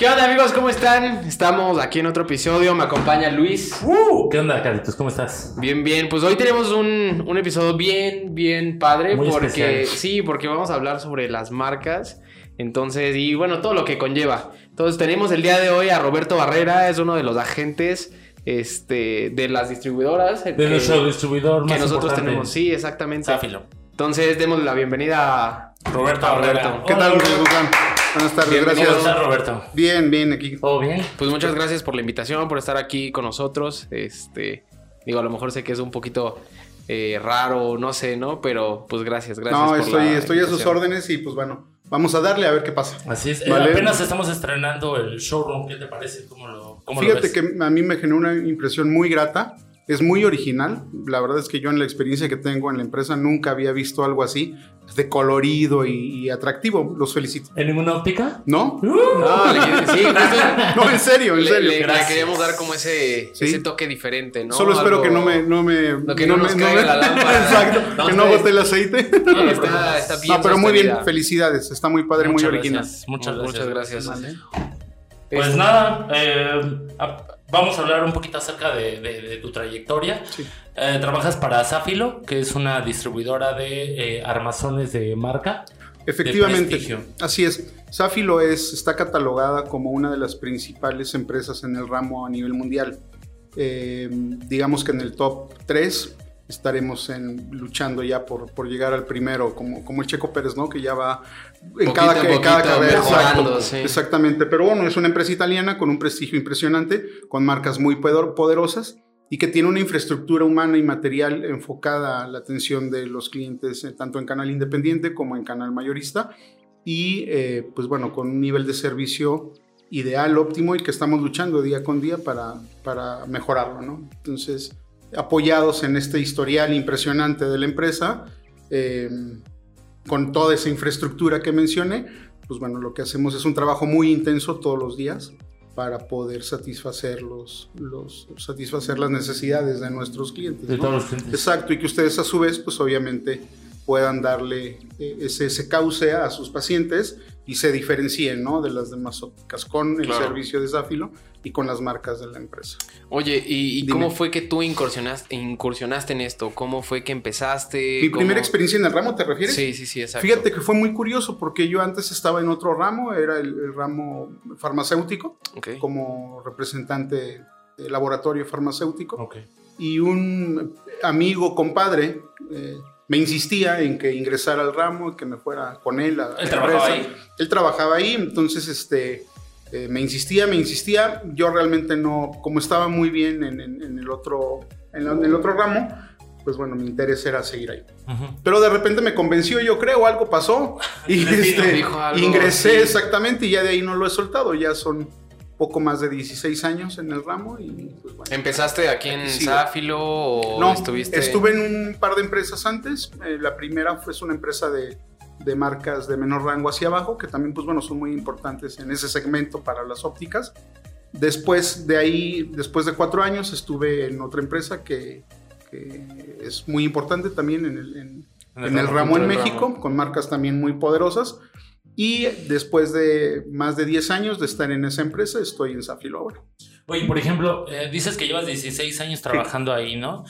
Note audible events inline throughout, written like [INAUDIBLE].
¿Qué onda amigos? ¿Cómo están? Estamos aquí en otro episodio, me acompaña Luis. Uh, ¿Qué onda, Carlitos? ¿Cómo estás? Bien, bien, pues hoy tenemos un, un episodio bien, bien padre Muy porque especial. sí, porque vamos a hablar sobre las marcas. Entonces, y bueno, todo lo que conlleva. Entonces, tenemos el día de hoy a Roberto Barrera, es uno de los agentes este, de las distribuidoras. De que- nuestro distribuidor que más nosotros importante. tenemos. Sí, exactamente. Sáfilo. Entonces, demos la bienvenida a Roberto Barrera. ¿Qué tal, Roberto. Buenas tardes, Bienvenido. ¿Cómo gracias. estás, Roberto? Bien, bien, aquí. ¿Todo bien? Pues muchas gracias por la invitación, por estar aquí con nosotros. Este, digo, a lo mejor sé que es un poquito eh, raro, no sé, ¿no? Pero pues gracias, gracias. No, por estoy, la estoy a sus órdenes y pues bueno, vamos a darle a ver qué pasa. Así es. Eh, Vale. apenas estamos estrenando el showroom. ¿Qué te parece? ¿Cómo lo, cómo lo Fíjate ves? que a mí me generó una impresión muy grata. Es muy original. La verdad es que yo en la experiencia que tengo en la empresa nunca había visto algo así, de colorido y, y atractivo. Los felicito. ¿En ninguna óptica? ¿No? No, le- sí, justo No, en serio, en le, serio. le- le Gracias. queríamos dar como ese, Sí. ese toque diferente, ¿no? Solo espero Algo- que no me... No, me, Lo que no nos me- caiga me- la lámpara. [LAUGHS] Exacto, No, que no bote el aceite. [LAUGHS] Está, está bien No, pero muy bien, felicidades. Está muy padre, Muchas muy original. gracias, Muchas Muchas gracias. gracias. Vale. Pues Este, nada, eh, a- vamos a hablar un poquito acerca de, de- de tu trayectoria. Sí. Eh, trabajas para Sáfilo, que es una distribuidora de eh, armazones de marca. Efectivamente, así es. Safilo es, está catalogada como una de las principales empresas en el ramo a nivel mundial. Eh, digamos que en el top 3 estaremos en- luchando ya por, por llegar al primero, como, como el Checo Pérez, ¿no? Que ya va en Poquito cada, a en cada poquito exacto, sí. Exactamente, pero bueno, es una empresa italiana con un prestigio impresionante, con marcas muy poder- poderosas y que tiene una infraestructura humana y material enfocada a la atención de los clientes, eh, tanto en canal independiente como en canal mayorista, y eh, pues bueno, con un nivel de servicio ideal, óptimo, y que estamos luchando día con día para, para mejorarlo, ¿no? Entonces, apoyados en este historial impresionante de la empresa, eh, con toda esa infraestructura que mencioné, pues bueno, lo que hacemos es un trabajo muy intenso todos los días para poder satisfacer, los, los, satisfacer las necesidades de nuestros clientes. De ¿no? todos los clientes. Exacto, y que ustedes a su vez, pues obviamente puedan darle eh, ese, ese cauce a sus pacientes y se diferencien ¿no? de las demás ópticas con el Claro. servicio de Zafilo y con las marcas de la empresa. Oye, ¿y, cómo fue que tú incursionaste, incursionaste en esto? ¿Cómo fue que empezaste? Mi ¿Cómo- primera experiencia en el ramo, ¿te refieres? Sí, sí, sí, exacto. Fíjate que fue muy curioso porque yo antes estaba en otro ramo, era el, el ramo farmacéutico, como representante de laboratorio farmacéutico. Y un amigo, compadre, eh, me insistía en que ingresara al ramo, que me fuera con él a ¿Él trabajaba empresa. ahí? Él trabajaba ahí, entonces este, eh, me insistía, me insistía. Yo realmente no, como estaba muy bien en, en- en el, otro, en, la- en el otro ramo, pues bueno, mi interés era seguir ahí. Pero de repente me convenció, yo creo, algo pasó. [LAUGHS] Y este, dijo algo, ingresé sí. exactamente y ya de ahí no lo he soltado. Ya son poco más de 16 años en el ramo y pues bueno. ¿Empezaste aquí en Sí. Zafilo o No, estuviste? estuve en un par de empresas antes. Eh, la primera fue una empresa de, de marcas de menor rango hacia abajo, que también, pues bueno, son muy importantes en ese segmento para las ópticas. Después de ahí, después de cuatro años, estuve en otra empresa que, que es muy importante también en el, en- En el en el ramo, en México, ramo. con marcas también muy poderosas. Y después de más de 10 años de estar en esa empresa, estoy en Zafilo ahora. Oye, por ejemplo, eh, dices que llevas 16 años trabajando ahí, ¿no?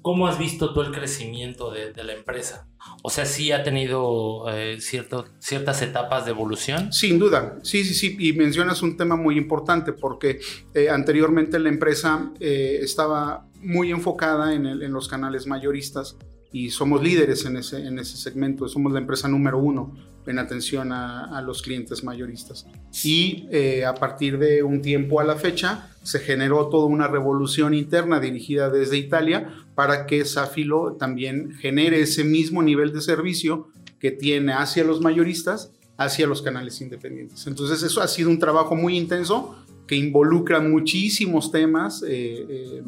¿Cómo has visto tú el crecimiento de, de la empresa? O sea, sí ha tenido eh, cierto, ciertas etapas de evolución. Sin duda, sí, sí, sí, y mencionas un tema muy importante porque eh, anteriormente la empresa eh, estaba muy enfocada en, el- en los canales mayoristas y somos líderes en ese, en ese segmento, somos la empresa número uno en atención a, a los clientes mayoristas. Y eh, a partir de un tiempo a la fecha se generó toda una revolución interna dirigida desde Italia para que Safilo también genere ese mismo nivel de servicio que tiene hacia los mayoristas hacia los canales independientes. Entonces eso ha sido un trabajo muy intenso que involucra muchísimos temas, eh, eh,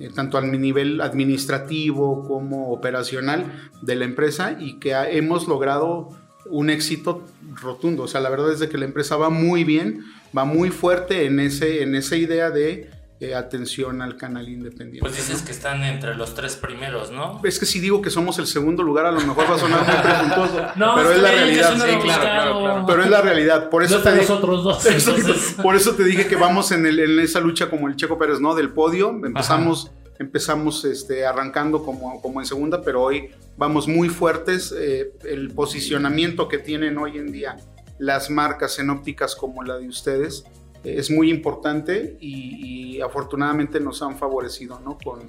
eh, tanto al nivel administrativo como operacional de la empresa y que hemos logrado un éxito rotundo. O sea, la verdad es de que la empresa va muy bien, va muy fuerte en, ese, en esa idea de eh, atención al canal independiente. Pues dices que están entre los tres primeros, ¿no? Es que si digo que somos el segundo lugar, a lo mejor va a sonar muy presuntuoso. [LAUGHS] no, pero es la realidad. Sí, claro, claro, claro, Pero es la realidad. Por eso, te, dos, [LAUGHS] por eso te dije que vamos en, el, en, esa lucha como el Checo Pérez, ¿no? Del podio. Empezamos, empezamos este, arrancando como, como en segunda, pero hoy vamos muy fuertes. Eh, el posicionamiento que tienen hoy en día las marcas en ópticas como la de ustedes es muy importante y, afortunadamente nos han favorecido ¿no? con,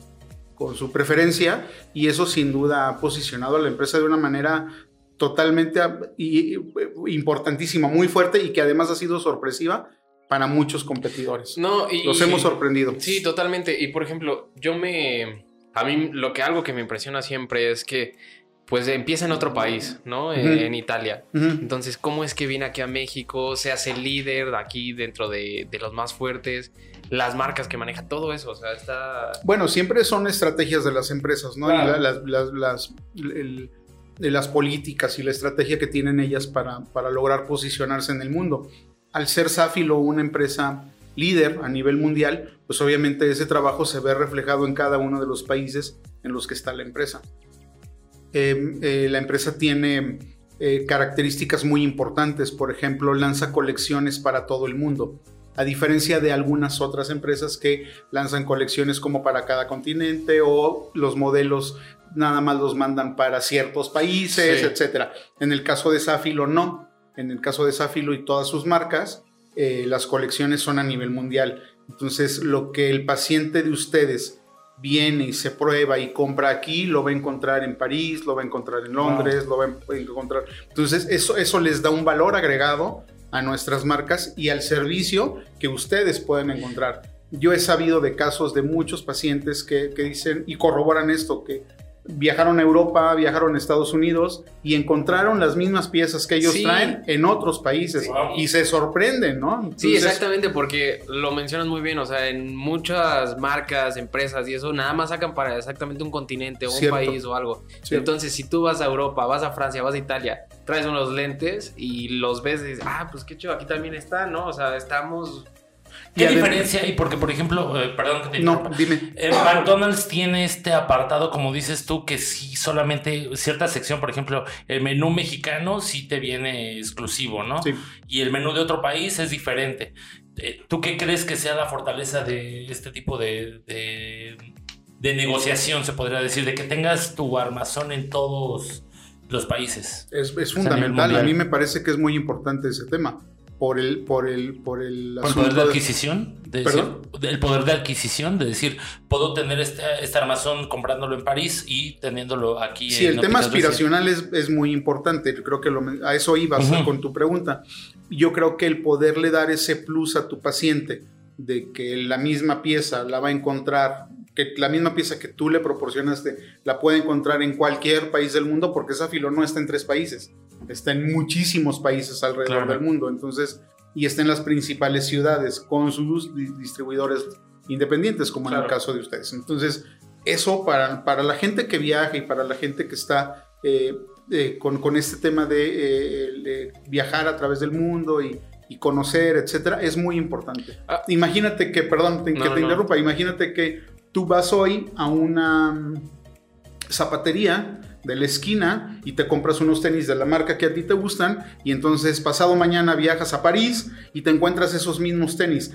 con su preferencia y eso sin duda ha posicionado a la empresa de una manera totalmente importantísima, muy fuerte y que además ha sido sorpresiva para muchos competidores. No, y, Los hemos sorprendido. Sí, totalmente. Y por ejemplo, yo me... A mí lo que algo que me impresiona siempre es que pues empieza en otro país, ¿no? En Italia. Entonces, ¿cómo es que viene aquí a México? Se hace líder aquí dentro de, los más fuertes, las marcas que maneja, todo eso, o sea, está... Bueno, siempre son estrategias de las empresas, ¿no? Y las, las, políticas y la estrategia que tienen ellas para, para lograr posicionarse en el mundo. Al ser Safilo una empresa líder a nivel mundial, pues obviamente ese trabajo se ve reflejado en cada uno de los países en los que está la empresa. Em, eh, la empresa tiene eh, características muy importantes, por ejemplo, lanza colecciones para todo el mundo, a diferencia de algunas otras empresas que lanzan colecciones como para cada continente o los modelos nada más los mandan para ciertos países, etc. En el caso de Safilo no, en el caso de Safilo y todas sus marcas, eh, las colecciones son a nivel mundial. Entonces, lo que el paciente de ustedes viene y se prueba y compra aquí, lo va a encontrar en París, lo va a encontrar en Londres, lo va a encontrar. Entonces, eso, eso les da un valor agregado a nuestras marcas y al servicio que ustedes pueden encontrar. Yo he sabido de casos de muchos pacientes que, que dicen y corroboran esto, que viajaron a Europa, viajaron a Estados Unidos y encontraron las mismas piezas que ellos traen en otros países y se sorprenden, ¿no? sí, exactamente, porque lo mencionas muy bien, o sea, en muchas marcas, empresas y eso, nada más sacan para exactamente un continente o un país o algo. Entonces, si tú vas a Europa, vas a Francia, vas a Italia, traes unos lentes y los ves y dices, ah, pues qué chido, aquí también está, ¿no? O sea, estamos ¿Qué diferencia hay? Porque, por ejemplo, eh, perdón que te No, dime. Eh, McDonald's tiene este apartado, como dices tú, que sí solamente cierta sección, por ejemplo, el menú mexicano sí te viene exclusivo, ¿no? Sí. Y el menú de otro país es diferente. Eh, ¿Tú qué crees que sea la fortaleza de este tipo de, de, negociación, se podría decir? De que tengas tu armazón en todos los países. Es, es fundamental. A mí me parece que es muy importante ese tema por el por el por el, poder de adquisición de el poder de adquisición de decir puedo tener este, este, armazón comprándolo en París y teniéndolo aquí sí el tema aspiracional es, es, muy importante creo que a eso ibas con tu pregunta. Yo creo que el poderle dar ese plus a tu paciente de que la misma pieza la va a encontrar que la misma pieza que tú le proporcionaste la puede encontrar en cualquier país del mundo porque esa filo no está en tres países está en muchísimos países alrededor del mundo, entonces, y está en las principales ciudades con sus distribuidores independientes, como en el caso de ustedes. Entonces, eso para, para la gente que viaja y para la gente que está eh, eh, con, con, este tema de, eh, viajar a través del mundo y, y conocer, etcétera, es muy importante. Ah. imagínate que, perdón, que te interrumpa, imagínate que tú vas hoy a una mm, zapatería de la esquina y te compras unos tenis de la marca que a ti te gustan y entonces pasado mañana viajas a París y te encuentras esos mismos tenis.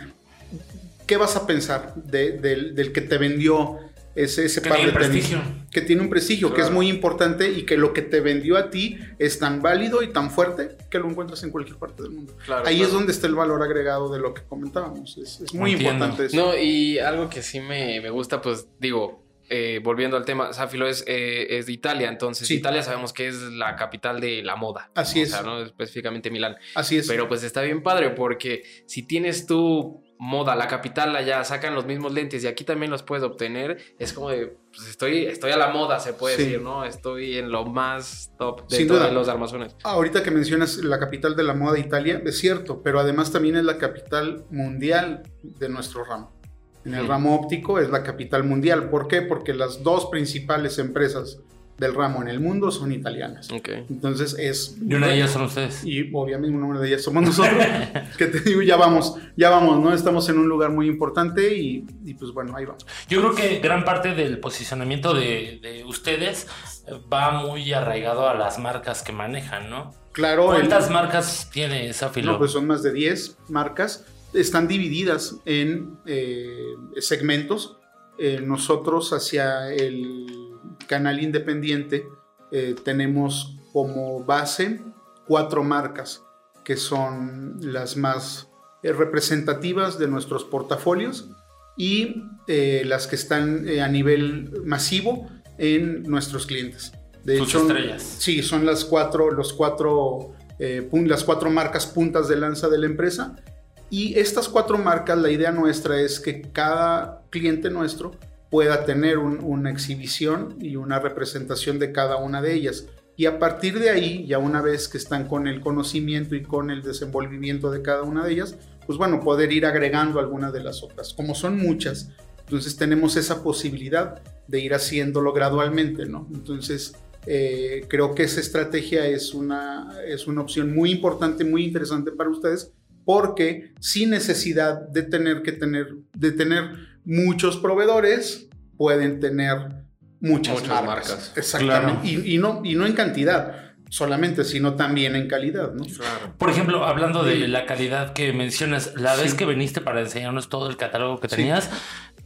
¿Qué vas a pensar del que te vendió ese, ese par de tenis? Que tiene un prestigio, que es muy importante y que lo que te vendió a ti es tan válido y tan fuerte que lo encuentras en cualquier parte del mundo. Ahí es donde está el valor agregado de lo que comentábamos. Es, muy importante eso. No, y algo que sí me, me gusta, pues digo, eh, volviendo al tema, Safilo es, eh, es de Italia, entonces Italia sabemos que es la capital de la moda. Así es. ¿no? Específicamente Milán. Así es. Pero pues está bien padre porque si tienes tu moda, la capital allá, sacan los mismos lentes y aquí también los puedes obtener, es como de, pues estoy, estoy a la moda, se puede decir, ¿no? Estoy en lo más top de todos los armazones. Ahorita que mencionas la capital de la moda Italia, es cierto, pero además también es la capital mundial de nuestro ramo. En el ramo óptico es la capital mundial. ¿Por qué? Porque las dos principales empresas del ramo en el mundo son italianas. Entonces es... Y una de ellas son ustedes. Y obviamente una de ellas somos nosotros. [LAUGHS] que te digo, ya vamos, ya vamos, ¿no? Estamos en un lugar muy importante y, pues bueno, ahí vamos. Yo creo que gran parte del posicionamiento de, ustedes va muy arraigado a las marcas que manejan, ¿no? Claro. ¿Cuántas marcas tiene esa filo? No, pues son más de 10 marcas. Están divididas en eh, segmentos. Eh, nosotros hacia el canal independiente eh, tenemos como base cuatro marcas que son las más representativas de nuestros portafolios y las que están a nivel masivo en nuestros clientes. De hecho, estrellas. Sí, son las cuatro, los cuatro, las cuatro marcas puntas de lanza de la empresa. Y estas cuatro marcas, la idea nuestra es que cada cliente nuestro pueda tener una exhibición y una representación de cada una de ellas. Y a partir de ahí, ya una vez que están con el conocimiento y con el desenvolvimiento de cada una de ellas, pues bueno, poder ir agregando alguna de las otras. Como son muchas, entonces tenemos esa posibilidad de ir haciéndolo gradualmente, ¿no? Entonces, eh, creo que esa estrategia es una, es una opción muy importante, muy interesante para ustedes, porque sin necesidad de tener que tener, de tener muchos proveedores, pueden tener muchas, marcas. Exactamente. Y, no, y no en cantidad solamente, sino también en calidad, ¿no? Por ejemplo, hablando de la calidad que mencionas, la vez que viniste para enseñarnos todo el catálogo que tenías,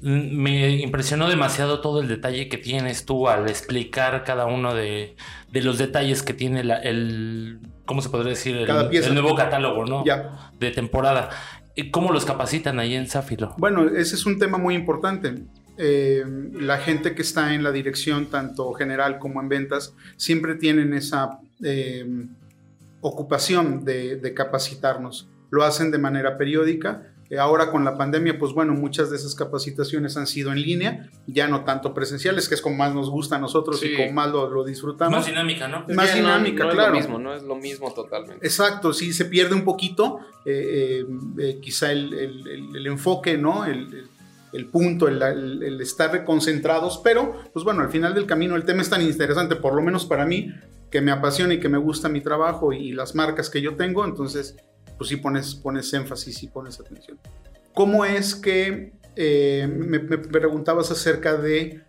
me impresionó demasiado todo el detalle que tienes tú al explicar cada uno de, los detalles que tiene el, ¿cómo se podría decir? El, nuevo catálogo, ¿no? Ya. De temporada. ¿Cómo los capacitan ahí en Zafiro? Bueno, ese es un tema muy importante. Eh, la gente que está en la dirección, tanto general como en ventas, siempre tienen esa eh, ocupación de, capacitarnos. Lo hacen de manera periódica. Eh, ahora con la pandemia, pues bueno, muchas de esas capacitaciones han sido en línea, ya no tanto presenciales, que es como más nos gusta a nosotros y como más lo, disfrutamos. Más dinámica, ¿no? Más dinámica, claro. No es lo mismo, no es lo mismo totalmente. Exacto, sí, se pierde un poquito, quizá el, el, enfoque, ¿no? El, el punto, el, estar reconcentrados, pero pues bueno, al final del camino el tema es tan interesante, por lo menos para mí, que me apasiona y que me gusta mi trabajo y, las marcas que yo tengo, entonces pues sí pones, pones énfasis y pones atención. ¿Cómo es que eh, me, preguntabas acerca de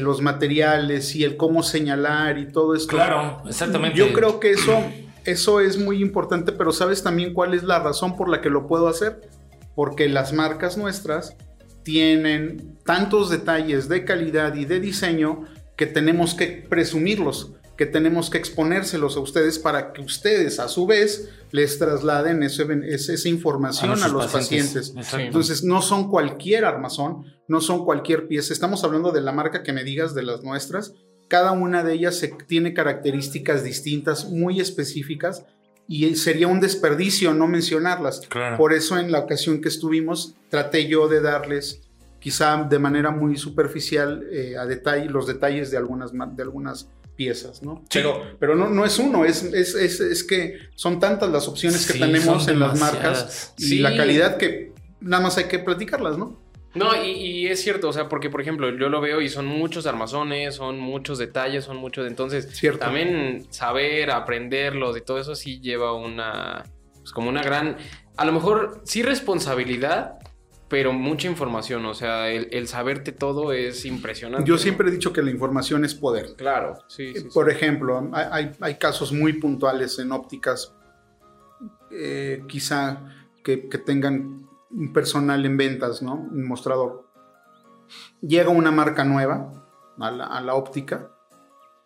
los materiales y el cómo señalar y todo esto? Claro, exactamente. Yo creo que eso, eso es muy importante, pero ¿sabes también cuál es la razón por la que lo puedo hacer? Porque las marcas nuestras tienen tantos detalles de calidad y de diseño que tenemos que presumirlos, que tenemos que exponérselos a ustedes para que ustedes a su vez les trasladen esa información a, los pacientes. Entonces no son cualquier armazón, no son cualquier pieza, estamos hablando de la marca que me digas de las nuestras, cada una de ellas tiene características distintas, muy específicas, y sería un desperdicio no mencionarlas. Por eso en la ocasión que estuvimos traté yo de darles quizá de manera muy superficial eh, a detalle los detalles de algunas, de algunas piezas, ¿no? Pero, pero no, no es uno, es, es, es, que son tantas las opciones que tenemos en las marcas y la calidad que nada más hay que platicarlas, ¿no? No, y, es cierto, o sea, porque por ejemplo, yo lo veo y son muchos armazones, son muchos detalles, son muchos. Entonces, también saber, aprenderlos y todo eso sí lleva una. Pues como una gran. A lo mejor sí responsabilidad, pero mucha información. O sea, el, saberte todo es impresionante. Yo siempre he dicho que la información es poder. Claro, sí. por ejemplo, hay, hay, casos muy puntuales en ópticas, eh, quizá que, que tengan un personal en ventas, ¿no? Un mostrador. Llega una marca nueva a la, óptica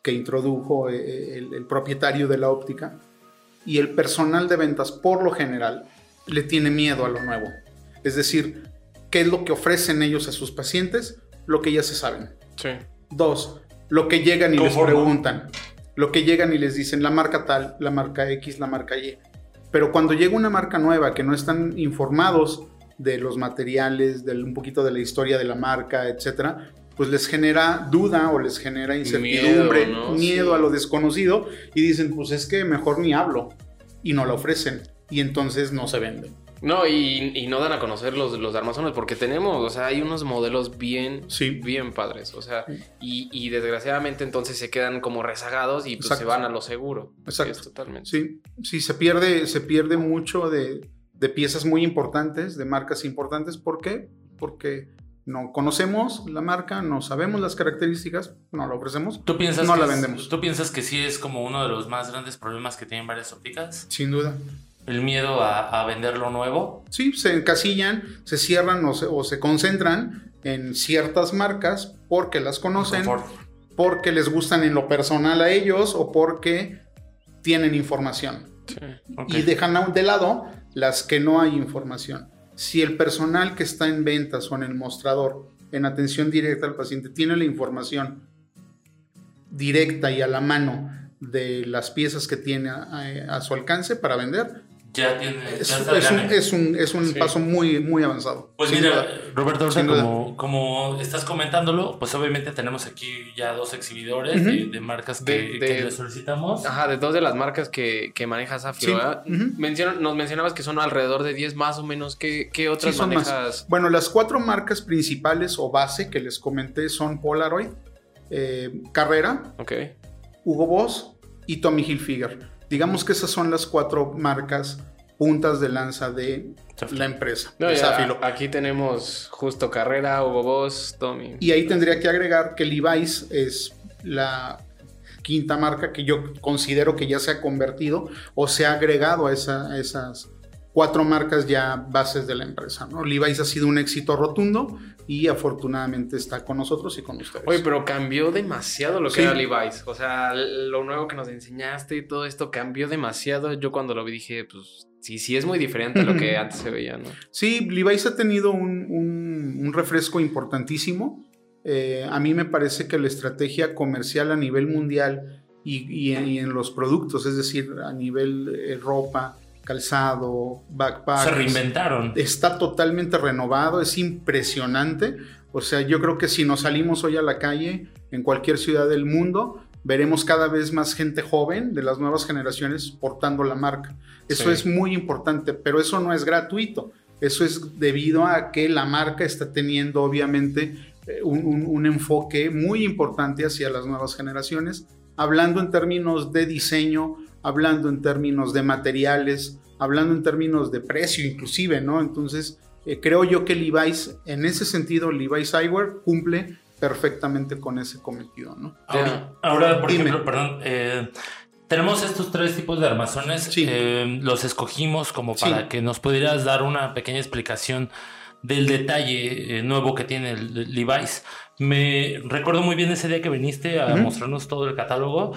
que introdujo eh, eh, el, propietario de la óptica y el personal de ventas por lo general le tiene miedo a lo nuevo. Es decir, ¿qué es lo que ofrecen ellos a sus pacientes? Lo que ya se saben. Sí. Dos, lo que llegan y les preguntan. Lo que llegan y les dicen la marca tal, la marca X, la marca Y. Pero cuando llega una marca nueva que no están informados de los materiales, de un poquito de la historia de la marca, etcétera, pues les genera duda o les genera incertidumbre, miedo, a lo desconocido y dicen, pues es que mejor ni hablo y no la ofrecen y entonces no se venden. No, y, no dan a conocer los, los armazones porque tenemos, o sea, hay unos modelos bien, bien padres, o sea, y, desgraciadamente entonces se quedan como rezagados y pues se van a lo seguro. Exacto. totalmente. Sí, sí, se pierde, se pierde mucho de, de piezas muy importantes, de marcas importantes. ¿Por qué? Porque no conocemos la marca, no sabemos las características, no la ofrecemos, ¿Tú piensas no la vendemos. ¿Tú piensas que sí es como uno de los más grandes problemas que tienen varias ópticas? Sin duda. ¿El miedo a, vender lo nuevo? Sí, se encasillan, se cierran o se, o se concentran en ciertas marcas porque las conocen, porque les gustan en lo personal a ellos o porque tienen información. Y dejan de lado las que no hay información si el personal que está en ventas o en el mostrador, en atención directa al paciente, tiene la información directa y a la mano de las piezas que tiene a, su alcance para vender, ya tiene. es, un, es, un, paso muy, muy avanzado. Pues mira, Roberto, como, como, estás comentándolo, pues obviamente tenemos aquí ya dos exhibidores de, marcas que, le solicitamos. Ajá, de dos de las marcas que, que manejas Afio. nos mencionabas que son alrededor de 10 más o menos. ¿Qué, qué otras manejas? Bueno, las cuatro marcas principales o base que les comenté son Polaroid, eh, Carrera, Hugo Boss y Tommy Hilfiger. Digamos que esas son las cuatro marcas puntas de lanza de la empresa. aquí tenemos justo Carrera, Hugo Boss, Tommy. Y ahí tendría que agregar que Levi's es la quinta marca que yo considero que ya se ha convertido o se ha agregado a, esa, a esas cuatro marcas ya bases de la empresa. ¿no? Levi's ha sido un éxito rotundo y afortunadamente está con nosotros y con ustedes. Oye, pero cambió demasiado lo que era Levi's. O sea, lo nuevo que nos enseñaste y todo esto cambió demasiado. Yo cuando lo vi dije, pues sí, sí es muy diferente a lo que [LAUGHS] antes se veía, ¿no? Sí, Levi's ha tenido un, refresco importantísimo. Eh, a mí me parece que la estrategia comercial a nivel mundial y, en, los productos, es decir, a nivel eh, ropa, calzado, backpack. Se reinventaron. Está totalmente renovado, es impresionante. O sea, yo creo que si nos salimos hoy a la calle, en cualquier ciudad del mundo, veremos cada vez más gente joven de las nuevas generaciones portando la marca. Eso es muy importante, pero eso no es gratuito. Eso es debido a que la marca está teniendo obviamente eh, un, un enfoque muy importante hacia las nuevas generaciones, hablando en términos de diseño, hablando en términos de materiales, hablando en términos de precio inclusive, ¿no? Entonces, eh, creo yo que Levi's, en ese sentido, Levi's Eyewear cumple perfectamente con ese cometido, ¿no? Ahora, por ejemplo, perdón, eh, tenemos estos tres tipos de armazones, sí. Eh, los escogimos como para que nos pudieras dar una pequeña explicación del detalle nuevo que tiene el Levi's. Me recuerdo muy bien ese día que viniste a mostrarnos todo el catálogo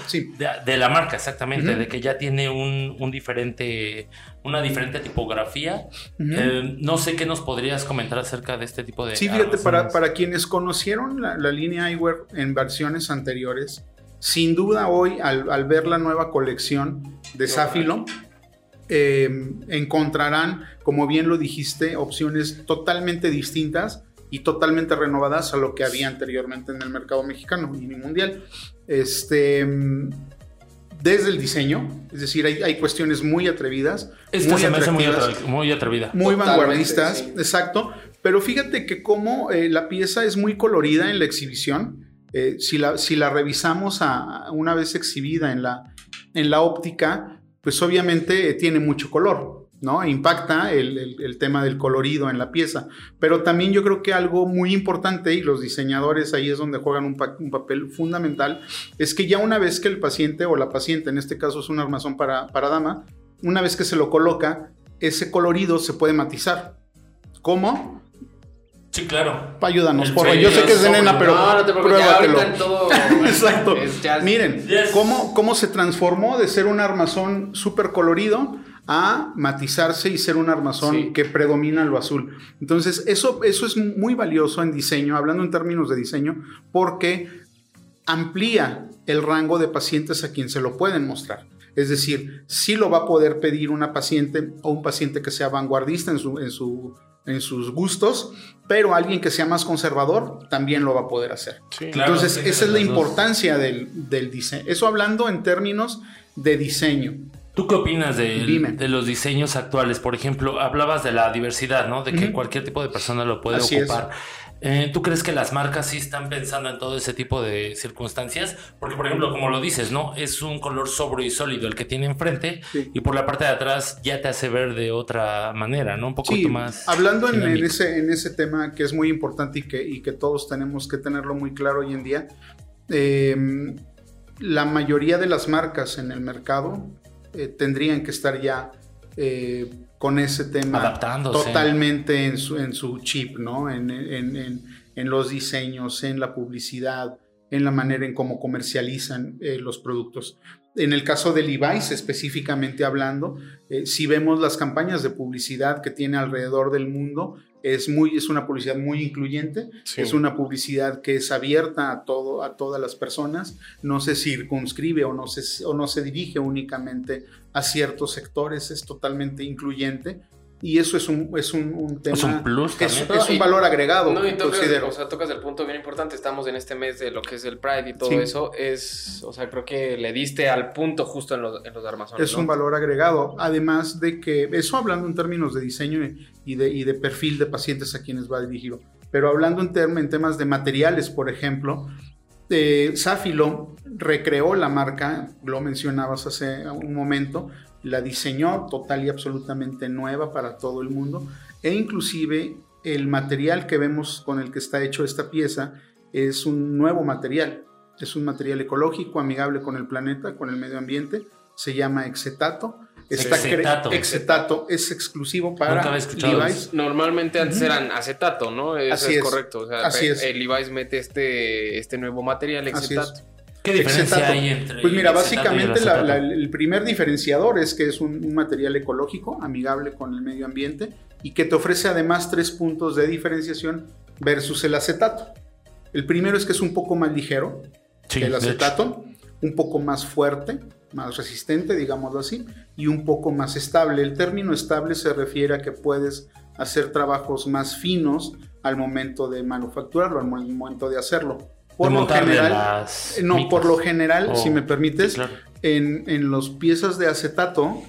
de, la marca, exactamente, de que ya tiene un, diferente, una diferente tipografía. Eh, no sé qué nos podrías comentar acerca de este tipo de. Sí, fíjate, para, para, quienes conocieron la, línea eyewear en versiones anteriores, sin duda hoy, al, ver la nueva colección de Safilo, eh, encontrarán, como bien lo dijiste, opciones totalmente distintas y totalmente renovadas a lo que había anteriormente en el mercado mexicano y mundial. Este, desde el diseño, es decir, hay, cuestiones muy atrevidas. muy se me hace muy, atrevida. Muy vanguardistas, exacto. Pero fíjate que como eh, la pieza es muy colorida en la exhibición, eh, si, la, si la revisamos a, una vez exhibida en la, en la óptica, pues obviamente eh, tiene mucho color. ¿No? Impacta el, tema del colorido en la pieza. Pero también yo creo que algo muy importante, y los diseñadores ahí es donde juegan un, papel fundamental, es que ya una vez que el paciente o la paciente, en este caso es un armazón para, para dama, una vez que se lo coloca, ese colorido se puede matizar. ¿Cómo? Sí, claro. Ayúdanos, por favor. Yo sé que es de nena, pero no, no te pruébatelo. Todo, [LAUGHS] Exacto. Miren, cómo, cómo se transformó de ser un armazón súper colorido a matizarse y ser un armazón que predomina lo azul. Entonces, eso, eso es muy valioso en diseño, hablando en términos de diseño, porque amplía el rango de pacientes a quien se lo pueden mostrar. Es decir, sí lo va a poder pedir una paciente o un paciente que sea vanguardista en, su, en, su, en sus gustos, pero alguien que sea más conservador también lo va a poder hacer. Entonces, esa es la importancia del, del diseño. Eso hablando en términos de diseño. ¿Tú qué opinas de, de, los diseños actuales? Por ejemplo, hablabas de la diversidad, ¿no? De que cualquier tipo de persona lo puede ocupar. Eh, ¿Tú crees que las marcas sí están pensando en todo ese tipo de circunstancias? Porque, por ejemplo, como lo dices, ¿no? Es un color sobrio y sólido el que tiene enfrente y por la parte de atrás ya te hace ver de otra manera, ¿no? Un poco más. Hablando en, ese, en ese tema que es muy importante y que, y que todos tenemos que tenerlo muy claro hoy en día, eh, la mayoría de las marcas en el mercado eh, tendrían que estar ya con ese tema Adaptándose. totalmente en su, en su chip, ¿no? En, los diseños, en la publicidad, en la manera en cómo comercializan eh, los productos. En el caso de Levi's, específicamente hablando, eh, si vemos las campañas de publicidad que tiene alrededor del mundo, es, muy, es una publicidad muy incluyente, es una publicidad que es abierta a, todo, a todas las personas, no se circunscribe o no se, o no se dirige únicamente a ciertos sectores, es totalmente incluyente. Y eso es un, es un, tema. Es un plus. Es, es, un valor agregado. No, y tocas, considero. O sea, tocas el punto bien importante. Estamos en este mes de lo que es el Pride y todo eso. Es, o sea, creo que le diste al punto justo en los, en los armazones. Es un valor agregado. Además de que, eso hablando en términos de diseño y de, y de perfil de pacientes a quienes va dirigido. Pero hablando en, en temas de materiales, por ejemplo, eh, Safilo recreó la marca, lo mencionabas hace un momento, la diseñó total y absolutamente nueva para todo el mundo e inclusive el material que vemos con el que está hecho esta pieza es un nuevo material, es un material ecológico, amigable con el planeta, con el medio ambiente, se llama exetato. Está exetato. es exclusivo para Levi's. Normalmente antes eran acetato, ¿no? Así es, correcto. O sea, Así es. El Levi's mete este, este nuevo material, exetato. ¿Qué diferencia hay entre Pues mira, básicamente el primer diferenciador es que es un, material ecológico, amigable con el medio ambiente y que te ofrece además tres puntos de diferenciación versus el acetato. El primero es que es un poco más ligero que el acetato, un poco más fuerte, más resistente, digámoslo así, y un poco más estable. El término estable se refiere a que puedes hacer trabajos más finos al momento de manufacturarlo, al momento de hacerlo. Por lo general, no, por lo general, si me permites, en, en los piezas de acetato,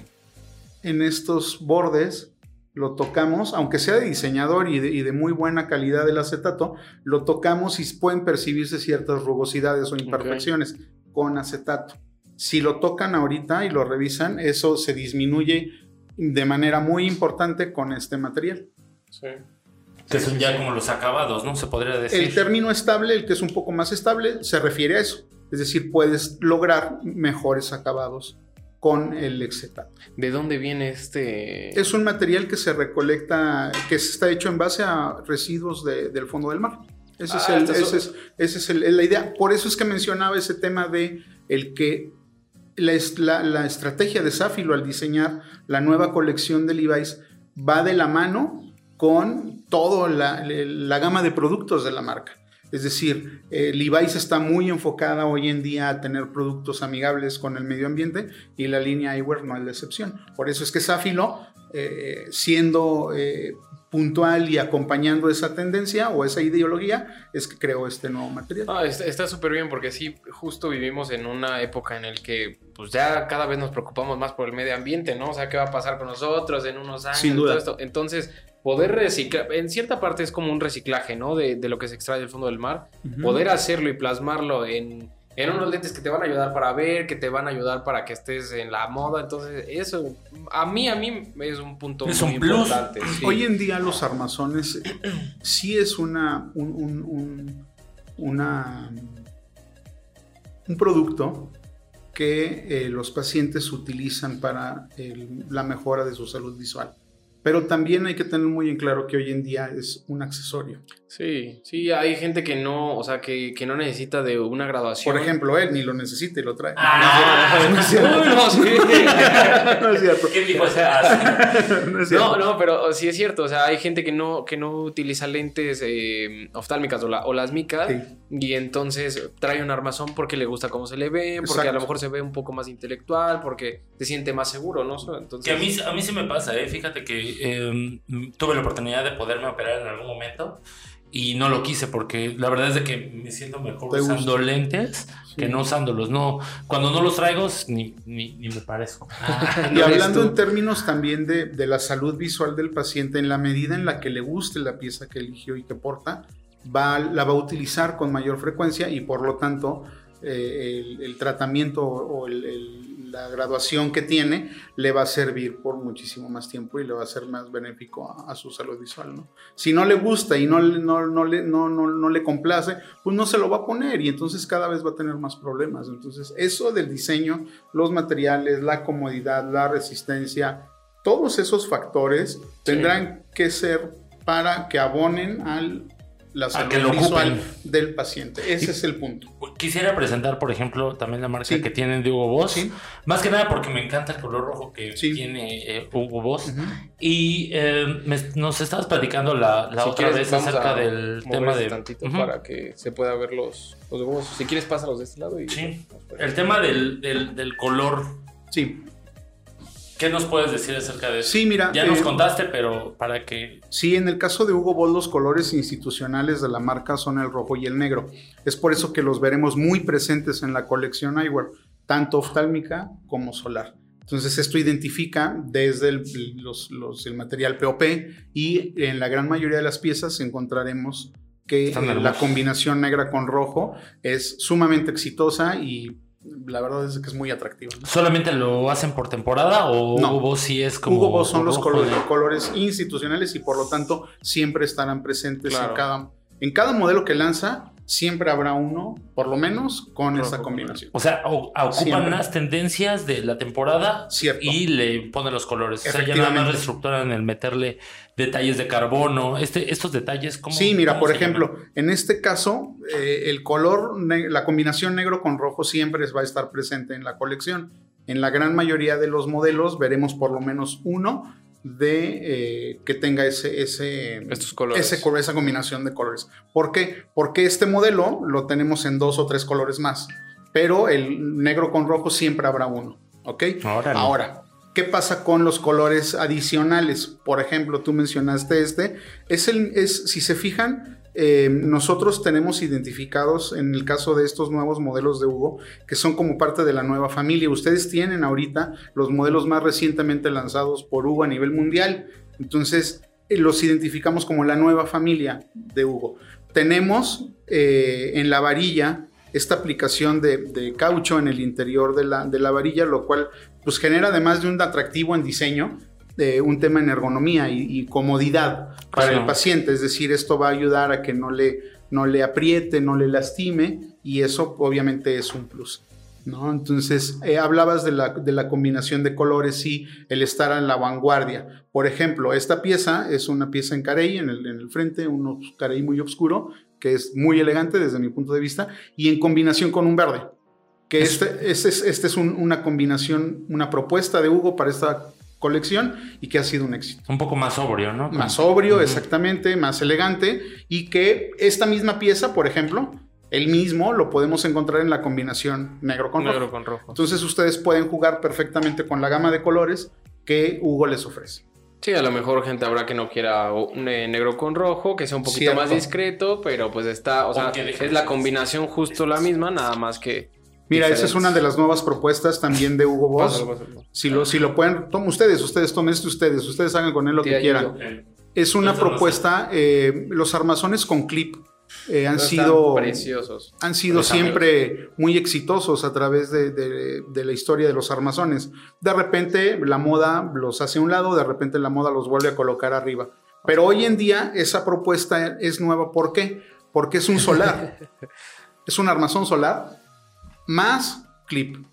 en estos bordes, lo tocamos, aunque sea de diseñador y de, muy buena calidad el acetato, lo tocamos y pueden percibirse ciertas rugosidades o imperfecciones con acetato. Si lo tocan ahorita y lo revisan, eso se disminuye de manera muy importante con este material. Sí. Que son ya como los acabados, ¿no? Se podría decir. El término estable, el que es un poco más estable, se refiere a eso. Es decir, puedes lograr mejores acabados con el exetato. ¿De dónde viene este? Es un material que se recolecta, que está hecho en base a residuos del fondo del mar. Esa es, ah, es, la idea. Por eso es que mencionaba ese tema de el que la, la estrategia de Safilo al diseñar la nueva colección de Levi's va de la mano con toda la, gama de productos de la marca. Es decir, eh, Levi's está muy enfocada hoy en día a tener productos amigables con el medio ambiente y la línea eyewear no es la excepción. Por eso es que Safilo, eh, siendo eh, puntual y acompañando esa tendencia o esa ideología, es que creó este nuevo material. Ah, está súper bien porque sí, justo vivimos en una época en la que pues ya cada vez nos preocupamos más por el medio ambiente, ¿no? O sea, ¿qué va a pasar con nosotros en unos años? Sin duda. Todo esto? Entonces, poder reciclar, en cierta parte es como un reciclaje, ¿no? De, lo que se extrae del fondo del mar. Poder hacerlo y plasmarlo en, unos lentes que te van a ayudar para ver, que te van a ayudar para que estés en la moda. Entonces, eso, a mí, a mí es un punto muy importante. Hoy en día los armazones sí es una, un, una, un producto que eh, los pacientes utilizan para la mejora de su salud visual. Pero también hay que tener muy en claro que hoy en día es un accesorio. Sí, sí, hay gente que no, o sea, que, que no necesita de una graduación. Por ejemplo, él ni lo necesita y lo trae. Ah, no, es cierto. [LAUGHS] No, sí. no es cierto. [LAUGHS] ¿Qué dijo? no, no, pero sí es cierto. O sea, hay gente que no, que no utiliza lentes eh, oftálmicas o, la, o las micas y entonces trae un armazón porque le gusta cómo se le ve, porque a lo mejor se ve un poco más intelectual, porque se siente más seguro, ¿no? Entonces... Que a mí, a mí se me pasa, ¿eh? Fíjate que Em, tuve la oportunidad de poderme operar en algún momento y no lo quise porque la verdad es de que me siento mejor usando lentes que no usándolos. No, cuando no los traigo ni, ni, me parezco. [LAUGHS] y hablando en términos también de, de, la salud visual del paciente, en la medida en la que le guste la pieza que eligió y que porta, va, la va a utilizar con mayor frecuencia y por lo tanto eh, el, tratamiento o la graduación que tiene le va a servir por muchísimo más tiempo y le va a ser más benéfico a, su salud visual. ¿no? Si no le gusta y no, no, no, le, no, no, le complace, pues no se lo va a poner y entonces cada vez va a tener más problemas. Entonces eso del diseño, los materiales, la comodidad, la resistencia, todos esos factores tendrán que ser para que abonen al la salud visual del paciente. Ese es el punto. Quisiera presentar, por ejemplo, también la marca que tienen de Hugo Boss. Más que nada porque me encanta el color rojo que tiene eh, Hugo Boss. Y eh, nos estabas platicando la, otra vez acerca del tema de... tantito para que se pueda ver los, los Si quieres, pásalos de este lado. Y sí. El tema del, del, del color. Sí. ¿Qué nos puedes decir acerca de eso? Sí, mira. Ya nos eh, contaste, pero para que. Sí, en el caso de Hugo Boss, los colores institucionales de la marca son el rojo y el negro. Es por eso que los veremos muy presentes en la colección Eyewear, tanto oftálmica como solar. Entonces, esto identifica desde el, el material POP y en la gran mayoría de las piezas encontraremos que la combinación negra con rojo es sumamente exitosa y la verdad es que es muy atractivo. ¿Solamente lo hacen por temporada o Hugo Boss sí es como... Hugo Boss son los colores, institucionales y por lo tanto siempre estarán presentes en, cada, en cada modelo que lanza. Siempre habrá uno, por lo menos, con esta combinación. O sea, ocupan las tendencias de la temporada y le ponen los colores. O sea, ya nada más reestructuran el meterle detalles de carbono, este, estos detalles. ¿cómo, sí, mira, por ejemplo, en este caso, eh, el color, la combinación negro con rojo siempre va a estar presente en la colección. En la gran mayoría de los modelos veremos por lo menos uno de eh, que tenga ese, ese, Estos colores. Ese, esa combinación de colores. ¿Por qué? Porque este modelo lo tenemos en dos o tres colores más, pero el negro con rojo siempre habrá uno. ¿Ok? Ahora, ¿Qué pasa con los colores adicionales? Por ejemplo, tú mencionaste este. Es el, es, si se fijan, eh, nosotros tenemos identificados en el caso de estos nuevos modelos de Hugo, que son como parte de la nueva familia. Ustedes tienen ahorita los modelos más recientemente lanzados por Hugo a nivel mundial. Entonces, eh, los identificamos como la nueva familia de Hugo. Tenemos eh, en la varilla esta aplicación de, caucho en el interior de la, de la varilla, lo cual pues genera además de un atractivo en diseño, de un tema en ergonomía y, comodidad para el paciente. Es decir, esto va a ayudar a que no le, no le apriete, no le lastime y eso obviamente es un plus. ¿no? Entonces, eh, hablabas de la, de la, combinación de colores y el estar en la vanguardia. Por ejemplo, esta pieza es una pieza en carey en el, en el frente, un carey muy oscuro, que es muy elegante desde mi punto de vista, y en combinación con un verde. Que este, este es, este es una combinación, una propuesta de Hugo para esta colección y que ha sido un éxito. Un poco más sobrio, ¿no? Más sobrio, exactamente, más elegante y que esta misma pieza, por ejemplo, el mismo lo podemos encontrar en la combinación negro con negro Con rojo. Entonces ustedes pueden jugar perfectamente con la gama de colores que Hugo les ofrece. Sí, a lo mejor gente habrá que no quiera un eh, negro con rojo, que sea un poquito más discreto, pero pues está, o sea, es la combinación justo la misma, nada más que... Mira, esa es una de las nuevas propuestas también de Hugo Boss. Si lo, si lo pueden, tomen ustedes, ustedes tomen esto ustedes, ustedes hagan con él lo que quieran. Es una propuesta, eh, los armazones con clip eh, han, sido, preciosos. han sido siempre muy exitosos a través de, la historia de los armazones. De repente la moda los hace a un lado, de repente la moda los vuelve a colocar arriba. Pero hoy en día esa propuesta es nueva. ¿Por qué? Porque es un solar. [LAUGHS] es un armazón solar más clip.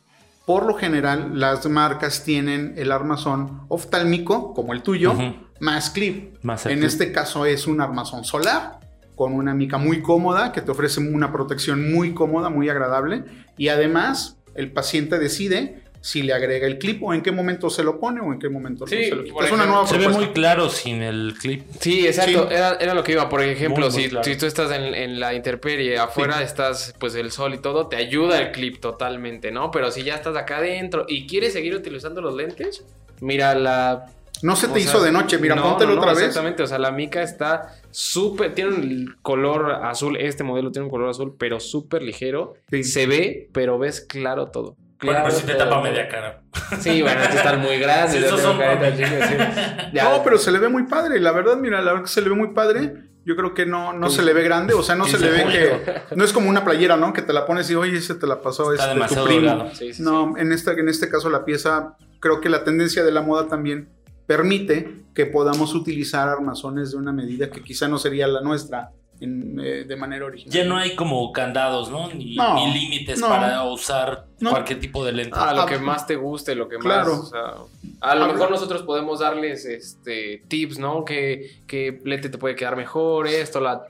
Por lo general, las marcas tienen el armazón oftálmico, como el tuyo, más clip. en este caso es un armazón solar con una mica muy cómoda que te ofrece una protección muy cómoda, muy agradable y además el paciente decide si le agrega el clip o en qué momento se lo pone o en qué momento se lo quita. Es una nueva Se ve muy claro sin el clip. Sí, exacto. Era, lo que iba. Por ejemplo, si, tú estás en, la intemperie, afuera estás, pues el sol y todo, te ayuda el clip totalmente, ¿no? Pero si ya estás acá adentro y quieres seguir utilizando los lentes, mira la No se te hizo de noche, mira, póntelo otra vez. Exactamente, o sea, la mica está súper, tiene un color azul, este modelo tiene un color azul, pero súper ligero. Se ve, pero ves claro todo. Bueno, pero si te tapa media cara. Sí, bueno, este está muy [LAUGHS] grande. [LAUGHS] No, pero se le ve muy padre. La verdad, mira, la verdad que se le ve muy padre. Yo creo que no, no se le ve grande, o sea, no se le ve que. No es como una playera, ¿no? Que te la pones y, oye, ese te la pasó este, tu primo. no, En, este, en este caso, la pieza, creo que la tendencia de la moda también permite que podamos utilizar armazones de una medida que quizá no sería la nuestra eh, de manera original. Ya no hay como candados, ¿no? Ni, límites para usar cualquier tipo de lente. Ah, lo que más te guste, lo que más. O sea, a lo mejor nosotros podemos darles este tips, ¿no? Que, que lente te puede quedar mejor, esto, la,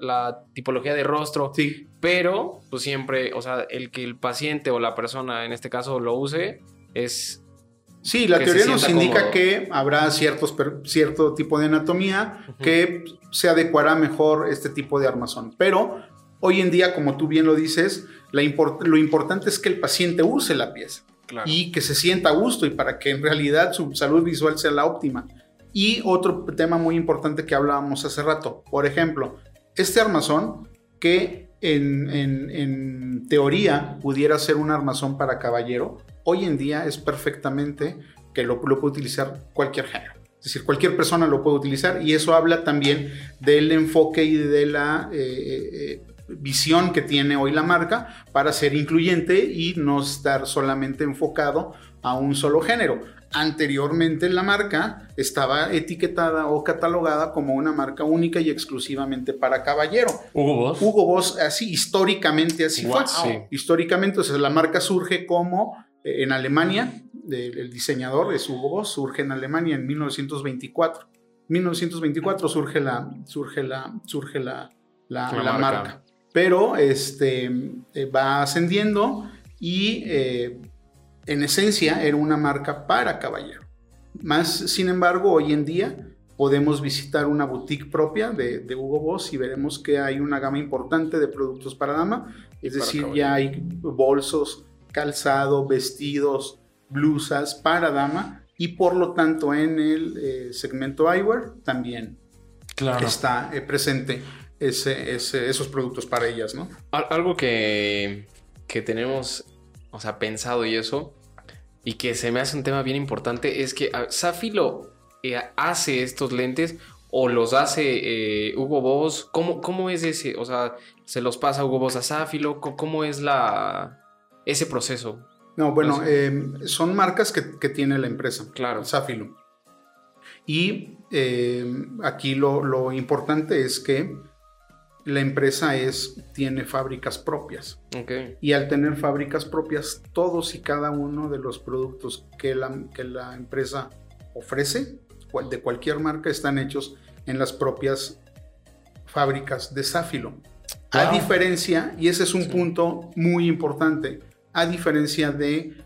la tipología de rostro. Sí. Pero, pues siempre, o sea, el que el paciente o la persona en este caso lo use es Sí, la teoría nos indica que habrá ciertos, cierto tipo de anatomía que se adecuará mejor este tipo de armazón. Pero hoy en día, como tú bien lo dices, lo importante es que el paciente use la pieza y que se sienta a gusto y para que en realidad su salud visual sea la óptima. Y otro tema muy importante que hablábamos hace rato, por ejemplo, este armazón que en, en teoría pudiera ser un armazón para caballero, hoy en día es perfectamente que lo, puede utilizar cualquier género. Es decir, cualquier persona lo puede utilizar y eso habla también del enfoque y de la eh, eh, visión que tiene hoy la marca para ser incluyente y no estar solamente enfocado a un solo género. Anteriormente la marca estaba etiquetada o catalogada como una marca única y exclusivamente para caballero. Hugo Boss. Hugo Boss, así, históricamente así fue. Históricamente, o sea, la marca surge como en Alemania, el diseñador es Hugo Boss, surge en Alemania en 1924. 1924 surge la, surge la, surge la, la, marca. Pero este, eh, va ascendiendo y eh, en esencia era una marca para caballero. Más, sin embargo, hoy en día podemos visitar una boutique propia de, de, Hugo Boss y veremos que hay una gama importante de productos para dama. Es decir, ya hay bolsos, calzado, vestidos, blusas para dama y por lo tanto en el eh, segmento eyewear también está eh, presente ese, esos productos para ellas, ¿no? Algo que, que tenemos, o sea, pensado y eso, y que se me hace un tema bien importante, es que Safi lo eh, hace estos lentes o los hace Hugo Boss. ¿Cómo, ¿Cómo, es ese? O sea, ¿se los pasa Hugo Boss a Safilo? ¿Cómo es la, ese proceso? No, bueno, em, son marcas que, tiene la empresa. Claro. Safilo. Y em, aquí lo, importante es que la empresa es, tiene fábricas propias. Okay. Y al tener fábricas propias, todos y cada uno de los productos que la, que la empresa ofrece, de cualquier marca, están hechos en las propias fábricas de Safilo. A diferencia, y ese es un punto muy importante, a diferencia de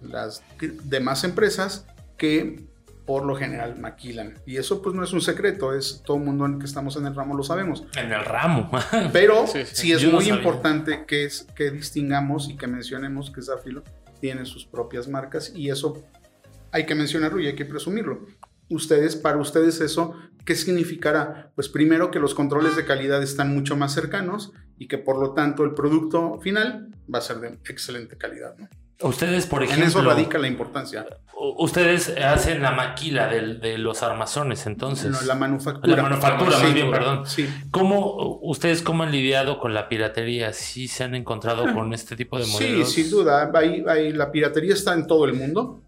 las demás empresas que por lo general maquilan. Y eso pues no es un secreto, es todo el mundo en que estamos en el ramo lo sabemos. En el ramo. [LAUGHS] Pero sí, es muy importante que, es, que distingamos y que mencionemos que Zafilo tiene sus propias marcas y eso hay que mencionarlo y hay que presumirlo. Ustedes, para ustedes eso, ¿qué significará? Pues primero que los controles de calidad están mucho más cercanos y que por lo tanto el producto final va a ser de excelente calidad. ¿no? Ustedes, por ejemplo. En eso radica la importancia. Ustedes hacen la maquila de, los armazones, entonces. No, la manufactura. La manufactura, más bien, perdón. Sí. ¿Cómo, ¿Ustedes cómo han lidiado con la piratería? ¿Sí se han encontrado con este tipo de modelos? Sí, sin duda. la piratería está en todo el mundo.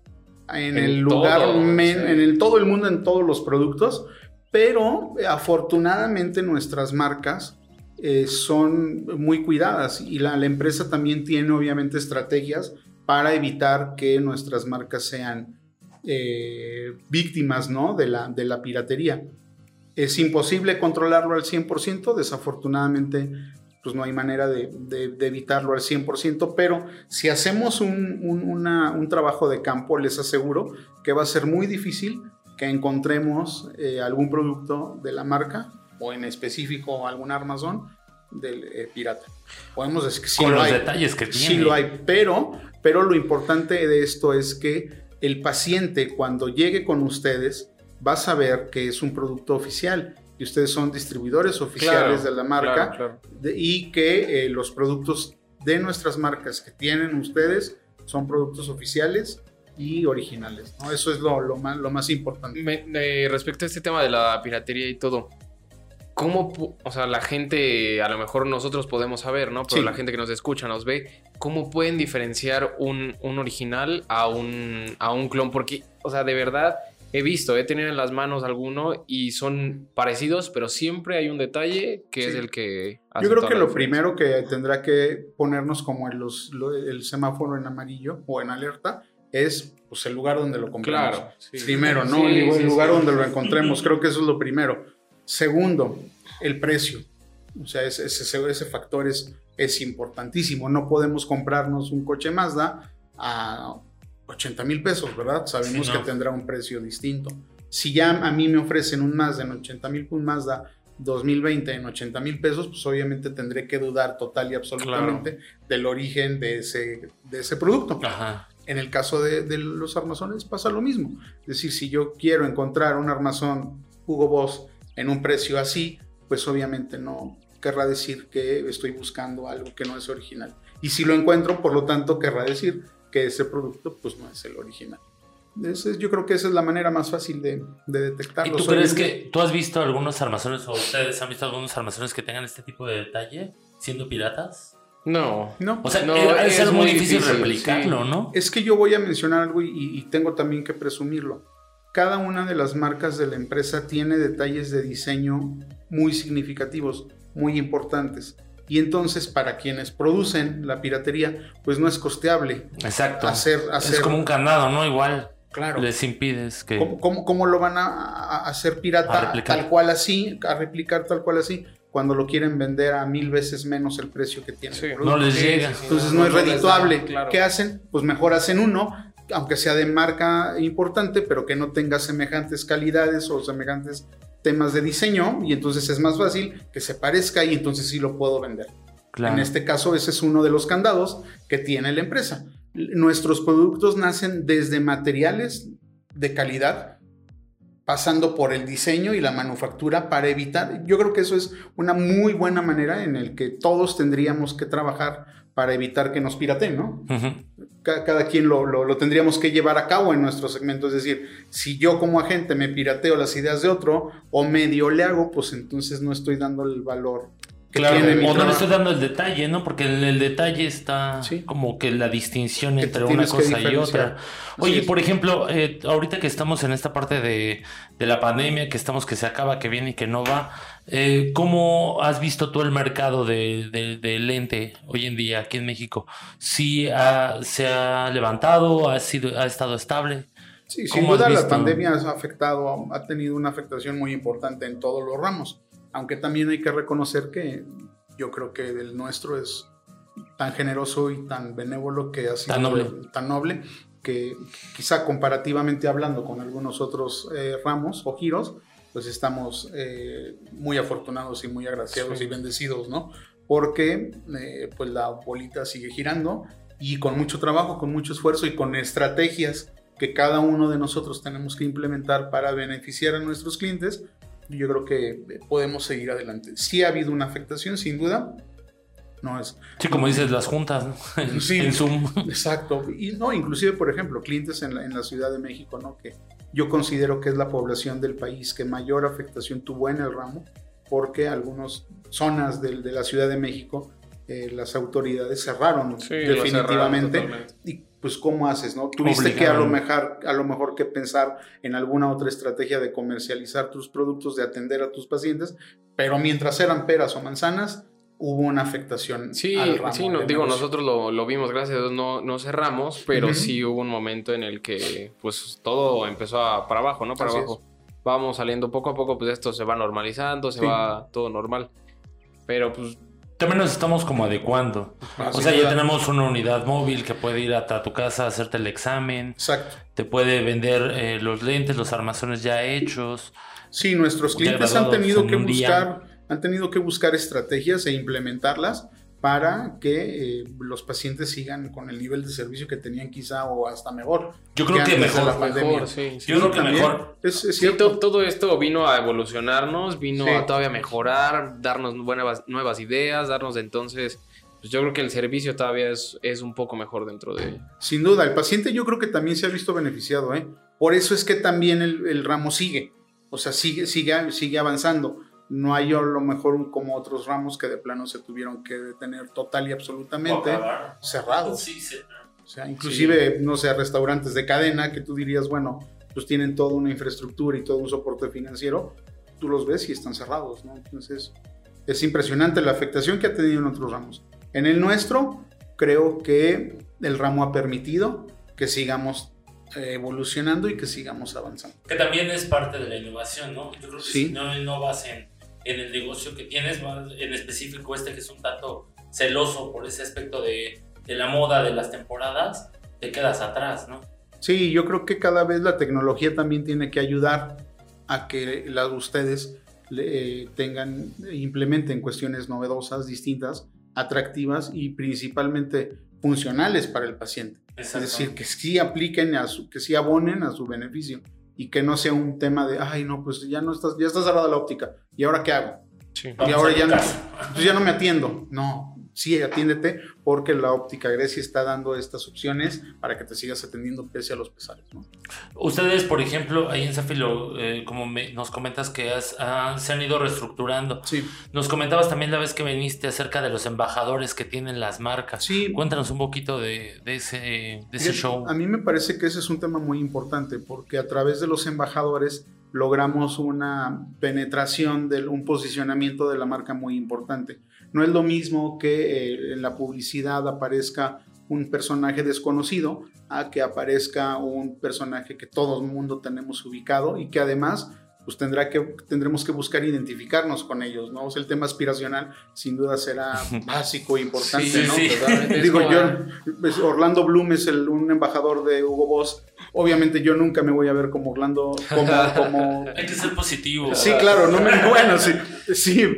En, el lugar, en el, todo el mundo, en todos los productos. Pero afortunadamente nuestras marcas eh, son muy cuidadas y la, empresa también tiene obviamente estrategias para evitar que nuestras marcas sean eh, víctimas ¿no? de, la, de la piratería. Es imposible controlarlo al 100%, desafortunadamente pues no hay manera de, evitarlo al 100%, pero si hacemos un, un, trabajo de campo, les aseguro que va a ser muy difícil que encontremos eh, algún producto de la marca o en específico algún armazón del eh, pirata. Podemos decir que sí Con lo los hay. detalles que tiene. Sí lo hay, pero, pero lo importante de esto es que el paciente cuando llegue con ustedes va a saber que es un producto oficial y ustedes son distribuidores oficiales de la marca y que eh, los productos de nuestras marcas que tienen ustedes son productos oficiales y originales. ¿no? Eso es lo, lo, más, lo más importante. Eh, respecto a este tema de la piratería y todo, ¿cómo, o sea, la gente, a lo mejor nosotros podemos saber, ¿no? Pero la gente que nos escucha, nos ve, ¿cómo pueden diferenciar un, un original a un, a un clon? Porque, o sea, de verdad he visto, he tenido en las manos alguno y son parecidos, pero siempre hay un detalle que es el que... Yo creo que lo primero que tendrá que ponernos como el, los, el semáforo en amarillo o en alerta es pues, el lugar donde lo compramos. Claro, primero, ¿no? el lugar donde lo encontremos, creo que eso es lo primero. Segundo, el precio. O sea, ese, ese, ese factor es, es importantísimo. No podemos comprarnos un coche Mazda a 80 mil pesos, ¿verdad? Sabemos que tendrá un precio distinto. Si ya a mí me ofrecen un Mazda en 80 mil, un Mazda 2020 en 80 mil pesos, pues obviamente tendré que dudar total y absolutamente del origen de ese, de ese producto. En el caso de, de, los armazones pasa lo mismo. Es decir, si yo quiero encontrar un armazón Hugo Boss en un precio así, pues obviamente no querrá decir que estoy buscando algo que no es original. Y si lo encuentro, por lo tanto, querrá decir que ese producto pues no es el original. yo creo que esa es la manera más fácil de, de detectarlo. ¿Y tú crees que tú has visto algunos armazones o ustedes han visto algunos armazones que tengan este tipo de detalle siendo piratas? No, no. O sea, no, es, muy difícil, replicarlo, ¿no? Es que yo voy a mencionar algo y, y, tengo también que presumirlo. Cada una de las marcas de la empresa tiene detalles de diseño muy significativos, muy importantes y entonces para quienes producen la piratería, pues no es costeable. Exacto. Hacer, hacer... Es como un candado, ¿no? Igual. Claro. Les impides que... ¿Cómo, cómo, lo van a, hacer pirata tal cual así, a replicar tal cual así? Cuando lo quieren vender a mil veces menos el precio que tiene. no les llega. Entonces no, es redituable. ¿Qué hacen? Pues mejor hacen uno, aunque sea de marca importante, pero que no tenga semejantes calidades o semejantes temas de diseño y entonces es más fácil que se parezca y entonces sí lo puedo vender. En este caso, ese es uno de los candados que tiene la empresa. Nuestros productos nacen desde materiales de calidad, pasando por el diseño y la manufactura para evitar, yo creo que eso es una muy buena manera en el que todos tendríamos que trabajar para evitar que nos piraten, ¿no? cada, quien lo, tendríamos que llevar a cabo en nuestro segmento. Es decir, si yo como agente me pirateo las ideas de otro o medio le hago, pues entonces no estoy dando el valor que tiene mi O no le estoy dando el detalle, ¿no? Porque el, el detalle está como que la distinción entre una cosa y otra. Oye, por ejemplo, eh, ahorita que estamos en esta parte de, de la pandemia, que estamos que se acaba, que viene y que no va. Eh, ¿Cómo has visto tú el mercado de, lente hoy en día aquí en México? ¿Sí se ha levantado? ¿Ha, sido, ha estado estable? Sí, sin duda la pandemia ha afectado, ha tenido una afectación muy importante en todos los ramos, aunque también hay que reconocer que yo creo que el nuestro es tan generoso y tan benévolo que ha sido tan noble, tan noble que quizá comparativamente hablando con algunos otros eh, ramos o giros, pues estamos eh, muy afortunados y muy agraciados y bendecidos, ¿no? Porque eh, pues la bolita sigue girando y con mucho trabajo, con mucho esfuerzo y con estrategias que cada uno de nosotros tenemos que implementar para beneficiar a nuestros clientes, yo creo que podemos seguir adelante. Sí ha habido una afectación, sin duda, no es, sí, como dices, las juntas, ¿no? [LAUGHS] En, sí, Zoom. Exacto. Y no, inclusive, por ejemplo, clientes en la, en la, Ciudad de México, ¿no? Que yo considero que es la población del país que mayor afectación tuvo en el ramo, porque algunas zonas de, de la Ciudad de México eh, las autoridades cerraron definitivamente. y pues, ¿cómo haces? no Tuviste que a lo, mejor, a lo mejor que pensar en alguna otra estrategia de comercializar tus productos, de atender a tus pacientes, pero mientras eran peras o manzanas, hubo una afectación. Sí, sí digo, nosotros lo, vimos, gracias a Dios no, no cerramos, pero sí hubo un momento en el que pues todo empezó a, para abajo, ¿no? Para abajo. Vamos saliendo poco a poco, pues esto se va normalizando, se va todo normal. Pero pues... También nos estamos como adecuando. o sea, ya tenemos una unidad móvil que puede ir hasta tu casa a hacerte el examen. Exacto. Te puede vender eh, los lentes, los armazones ya hechos. Sí, nuestros clientes han tenido que buscar han tenido que buscar estrategias e implementarlas para que eh, los pacientes sigan con el nivel de servicio que tenían quizá o hasta mejor. Yo creo que mejor, mejor sí, Yo creo que mejor. Es, cierto. todo, esto vino a evolucionarnos, vino a todavía mejorar, darnos buenas, nuevas ideas, darnos entonces... Pues yo creo que el servicio todavía es, es un poco mejor dentro de... Sin duda, el paciente yo creo que también se ha visto beneficiado, ¿eh? Por eso es que también el, el ramo sigue, o sea, sigue, sigue, sigue avanzando no hay a lo mejor como otros ramos que de plano se tuvieron que detener total y absolutamente cerrados. Sí, O sea, inclusive, no sé, restaurantes de cadena que tú dirías, bueno, pues tienen toda una infraestructura y todo un soporte financiero, tú los ves y están cerrados, ¿no? Entonces, es impresionante la afectación que ha tenido en otros ramos. En el nuestro, creo que el ramo ha permitido que sigamos eh, evolucionando y que sigamos avanzando. Que también es parte de la innovación, ¿no? Yo creo que si no innovas en en el negocio que tienes, en específico este que es un tanto celoso por ese aspecto de, de la moda, de las temporadas, te quedas atrás, ¿no? Sí, yo creo que cada vez la tecnología también tiene que ayudar a que las ustedes eh, tengan, implementen cuestiones novedosas, distintas, atractivas y principalmente funcionales para el paciente. Es decir, que sí apliquen, a su, que sí abonen a su beneficio y que no sea un tema de, ay, no, pues ya no estás, ya está cerrada la óptica, ¿y ahora qué hago? Y ahora ya no, pues ya no me atiendo. No, sí, atiéndete porque la óptica Grecia está dando estas opciones para que te sigas atendiendo pese a los pesares. ¿no? Ustedes, por ejemplo, ahí en Zafilo, eh, como nos comentas que ah, se han ido reestructurando. Sí. Nos comentabas también la vez que viniste acerca de los embajadores que tienen las marcas. Sí. Cuéntanos un poquito de, ese, de ese show. A mí me parece que ese es un tema muy importante porque a través de los embajadores logramos una penetración, de un posicionamiento de la marca muy importante. No es lo mismo que eh, en la publicidad aparezca un personaje desconocido a que aparezca un personaje que todo el mundo tenemos ubicado y que además pues tendrá que, tendremos que buscar identificarnos con ellos, ¿no? el tema aspiracional sin duda será [LAUGHS] básico e importante, ¿no? Digo yo, pues, Orlando Bloom es el, un embajador de Hugo Boss. Obviamente yo nunca me voy a ver como Orlando, como... [LAUGHS] Hay que ser positivo. Sí, claro, no me, bueno, sí, sí,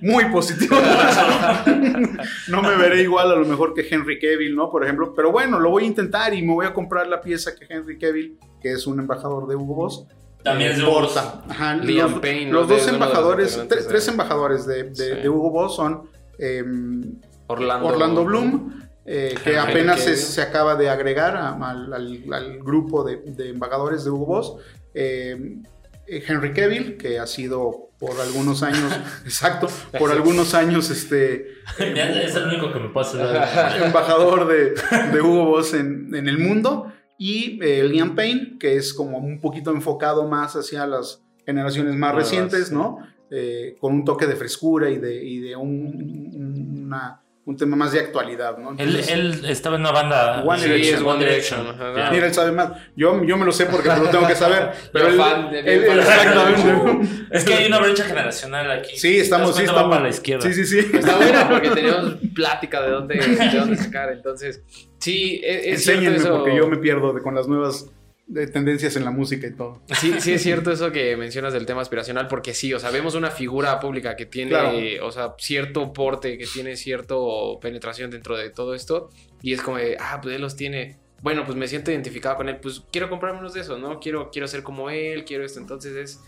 muy positivo. [LAUGHS] no me veré igual a lo mejor que Henry Cavill, ¿no? Por ejemplo, pero bueno, lo voy a intentar y me voy a comprar la pieza que Henry Cavill, que es un embajador de Hugo Boss, también es de Porta. Ajá, Liam los, Payne. Los dos embajadores, tres, embajadores de, Hugo Boss son em, Orlando, Bloom, eh, que apenas se, acaba de agregar al, grupo de, embajadores de Hugo Boss. Em, eh, Henry Cavill, que ha sido por algunos años, [LAUGHS] exacto, por algunos años este... [LAUGHS] es el único que me pasa. embajador de, Hugo Boss en, en el mundo. Y eh, Liam Payne, que es como un poquito enfocado más hacia las generaciones más recientes, ¿no? Eh, con un toque de frescura y de, y de un, una, un tema más de actualidad, ¿no? él, estaba en una banda. One Direction. Sí, One Direction. Mira, él sabe más. Yo, yo me lo sé porque lo tengo que saber. [LAUGHS] pero él, fan de exactamente. Es que hay una brecha generacional aquí. Sí, estamos. Sí, estamos. a la izquierda. Sí, sí, sí. Está bueno porque tenemos plática de dónde, de dónde sacar. Entonces, sí, es, es Enséñenme eso. porque yo me pierdo con las nuevas de tendencias en la música y todo. Sí, sí es [LAUGHS] cierto eso que mencionas del tema aspiracional, porque sí, o sea, vemos una figura pública que tiene, o sea, cierto porte, que tiene cierta penetración dentro de todo esto, y es como de, ah, pues él los tiene. Bueno, pues me siento identificado con él, pues quiero comprarme unos de esos, ¿no? Quiero, quiero ser como él, quiero esto. Entonces es,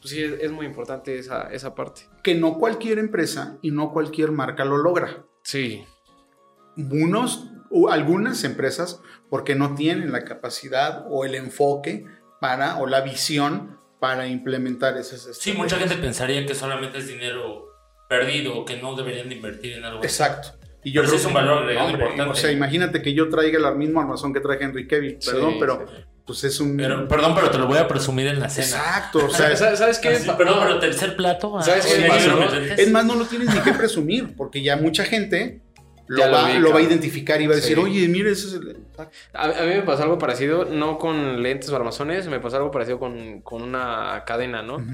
pues sí, es, muy importante esa, esa parte. Que no cualquier empresa y no cualquier marca lo logra. Sí. Unos, algunas empresas porque no tienen la capacidad o el enfoque para o la visión para implementar esas Sí, mucha gente pensaría que solamente es dinero perdido o que no deberían invertir en algo. Exacto. Y yo creo es un valor importante. O sea, imagínate que yo traiga el mismo armazón que traje Henry Kevin, perdón, pero pues es un... perdón, pero te lo voy a presumir en la cena. Exacto, o [LAUGHS] sea... ¿Sabes qué? perdón, pero tercer plato... ¿Sabes qué Es más, no lo tienes ni que presumir, porque ya mucha gente lo va, a identificar y va a decir, oye, mire, ese es el... A, mí me pasó algo parecido, no con lentes o armazones, me pasó algo parecido con, una cadena, ¿no?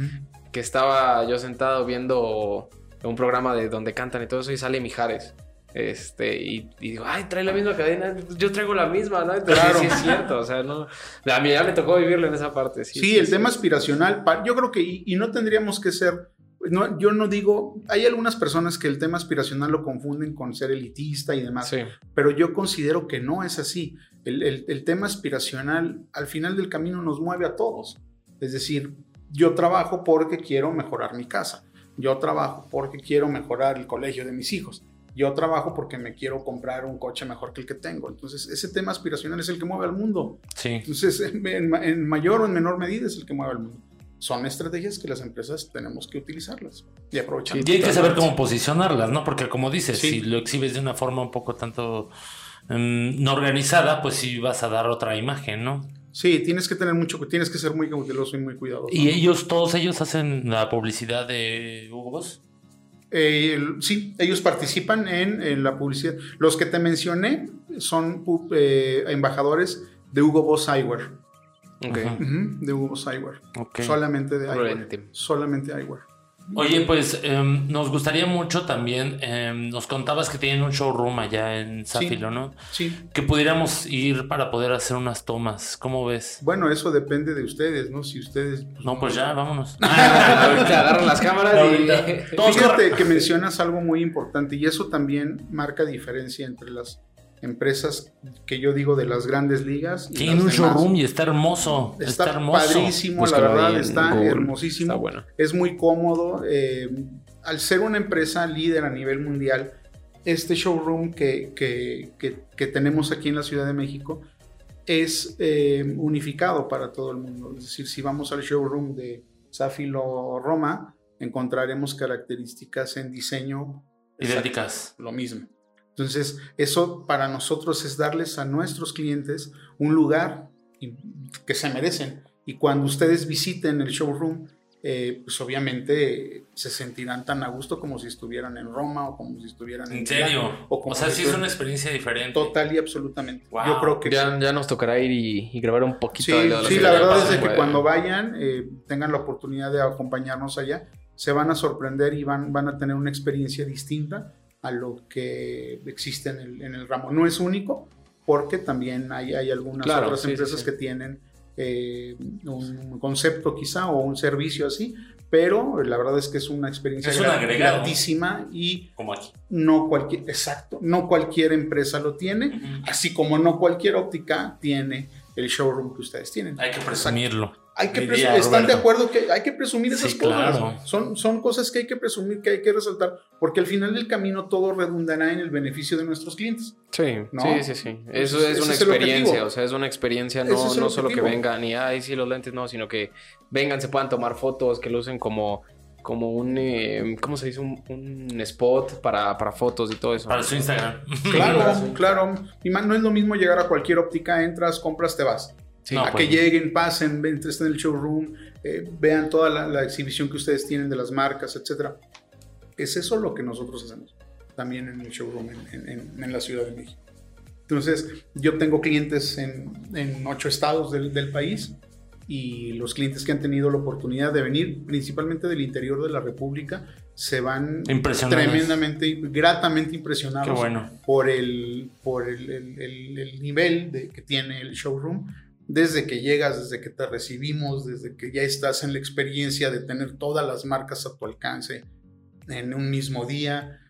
Que estaba yo sentado viendo un programa de donde cantan y todo eso y sale Mijares. Este, y, digo, ay, trae la misma cadena, yo traigo la misma, ¿no? Entonces, claro. sí es cierto, o sea, no. A mí ya me tocó vivirlo en esa parte, sí. Sí, el tema aspiracional, yo creo que, y, no tendríamos que ser no, yo no digo, hay algunas personas que el tema aspiracional lo confunden con ser elitista y demás, pero yo considero que no es así. El, el, tema aspiracional al final del camino nos mueve a todos. Es decir, yo trabajo porque quiero mejorar mi casa. Yo trabajo porque quiero mejorar el colegio de mis hijos. Yo trabajo porque me quiero comprar un coche mejor que el que tengo. Entonces, ese tema aspiracional es el que mueve al mundo. Sí. Entonces, en, mayor o en menor medida es el que mueve al mundo. Son estrategias que las empresas tenemos que utilizarlas y aprovechar. y hay que saber cómo posicionarlas, ¿no? Porque como dices, si lo exhibes de una forma un poco tanto em, no organizada, pues sí vas a dar otra imagen, ¿no? Sí, tienes que tener mucho, tienes que ser muy cauteloso y muy cuidadoso. ¿Y ellos, todos ellos hacen la publicidad de Hugo Boss? Eh, sí, ellos participan en, la publicidad. Los que te mencioné son eh, embajadores de Hugo Boss Eyewear. De Hugo Boss Eyewear. Solamente de Eyewear. Solamente Eyewear. Oye, pues em, nos gustaría mucho también, em, nos contabas que tienen un showroom allá en Zafilo, ¿no? Sí. Que pudiéramos ir para poder hacer unas tomas. ¿Cómo ves? Bueno, eso depende de ustedes, ¿no? Si ustedes... Pues, no, pues ya, vámonos. [LAUGHS] ahorita agarran las cámaras y... [LAUGHS] Fíjate que mencionas algo muy importante y eso también marca diferencia entre las empresas que yo digo de las grandes ligas. Tiene un showroom y está hermoso. Está, padrísimo, la verdad, está hermosísimo. bueno. Es muy cómodo. Eh, al ser una empresa líder a nivel mundial, este showroom que, que, tenemos aquí en la Ciudad de México es eh, unificado para todo el mundo. Es decir, si vamos al showroom de Zafilo Roma, encontraremos características en diseño idénticas. Lo mismo. Entonces, eso para nosotros es darles a nuestros clientes un lugar que se merecen. Y cuando ustedes visiten el showroom, eh, pues obviamente se sentirán tan a gusto como si estuvieran en Roma o como si estuvieran en... ¿En serio? o, sea, sí es una experiencia diferente. Total y absolutamente. Yo creo que ya, ya, nos tocará ir y, grabar un poquito. Sí, la, sí, la verdad es que cuando vayan, eh, tengan la oportunidad de acompañarnos allá, se van a sorprender y van, van a tener una experiencia distinta a lo que existe en el, en el ramo. No es único, porque también hay, hay algunas otras empresas que tienen eh, un concepto quizá o un servicio así, pero la verdad es que es una experiencia grandísima y como aquí. no cualquier, exacto, no cualquier empresa lo tiene, así como no cualquier óptica tiene el showroom que ustedes tienen. Hay que presumirlo. Hay que presumir, están de acuerdo que hay que presumir esas cosas. Son, son cosas que hay que presumir, que hay que resaltar, porque al final del camino todo redundará en el beneficio de nuestros clientes. Sí, sí, sí, sí. Eso es una experiencia, o sea, es una experiencia, no, no solo que vengan y, ay, sí, los lentes, no, sino que vengan, se puedan tomar fotos, que lo usen como como un, eh, ¿cómo se dice? Un, spot para, para, fotos y todo eso. Para su Instagram. Claro, [LAUGHS] claro. Y no es lo mismo llegar a cualquier óptica, entras, compras, te vas a que pues lleguen, pasen, estén en el showroom, eh, vean toda la, exhibición que ustedes tienen de las marcas, etc. Es eso lo que nosotros hacemos también en el showroom en, la Ciudad de México. Entonces, yo tengo clientes en, ocho estados del, del, país y los clientes que han tenido la oportunidad de venir, principalmente del interior de la República, se van tremendamente, gratamente impresionados por, el, por el, el, nivel de, que tiene el showroom desde que llegas, desde que te recibimos, desde que ya estás en la experiencia de tener todas las marcas a tu alcance en un mismo día.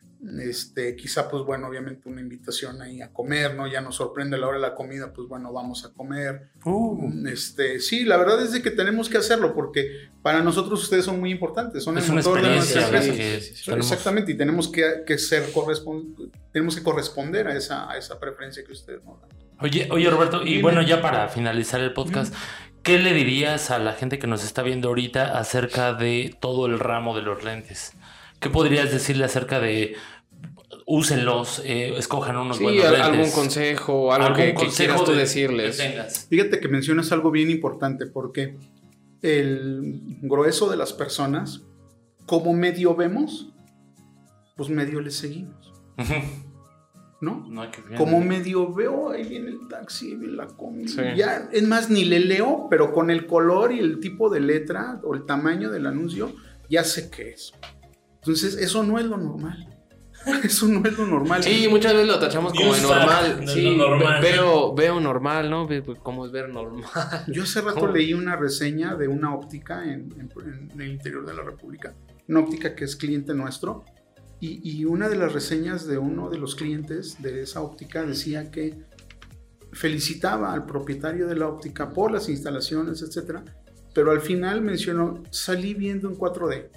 Este, quizá, pues bueno, obviamente una invitación ahí a comer, ¿no? Ya nos sorprende la hora de la comida, pues bueno, vamos a comer. Uh. Este, sí, la verdad es de que tenemos que hacerlo porque para nosotros ustedes son muy importantes, son el motor de nuestra empresa. Exactamente, y tenemos que, ser tenemos que corresponder a esa, a esa preferencia que ustedes nos dan. Oye, oye Roberto, y bueno, ya para finalizar el podcast, ¿qué le dirías a la gente que nos está viendo ahorita acerca de todo el ramo de los lentes? ¿Qué podrías decirle acerca de úsenlos, eh, escojan unos sí, buenos lentes? algún consejo, algo que, quieras tú decirles. Fíjate que mencionas algo bien importante porque el grueso de las personas, como medio vemos, pues medio les seguimos. ¿no? Como medio veo, ahí viene el taxi, viene la comida. Ya, es más, ni le leo, pero con el color y el tipo de letra o el tamaño del anuncio, ya sé qué es. Entonces, eso no es lo normal. [LAUGHS] Eso no es lo normal. Sí, muchas veces lo tachamos como de normal. sí, veo, veo normal, ¿no? ¿Cómo es ver normal? Yo hace rato leí una reseña de una óptica en, el interior de la República una óptica que es cliente nuestro. Y, y, una de las reseñas de uno de los clientes de esa óptica decía que felicitaba al propietario de la óptica por las instalaciones, etcétera, pero al final mencionó, salí viendo en 4D.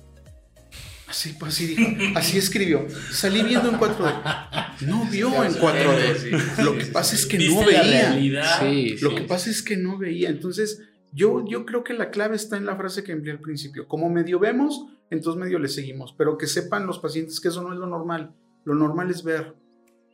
Así, pues, así dijo, así escribió, salí viendo en 4D. No vio en 4D. Lo que pasa es que no veía. Lo que pasa es que no veía. Entonces, yo, yo creo que la clave está en la frase que empleé al principio. Como medio vemos, entonces medio le seguimos. Pero que sepan los pacientes que eso no es lo normal. Lo normal es ver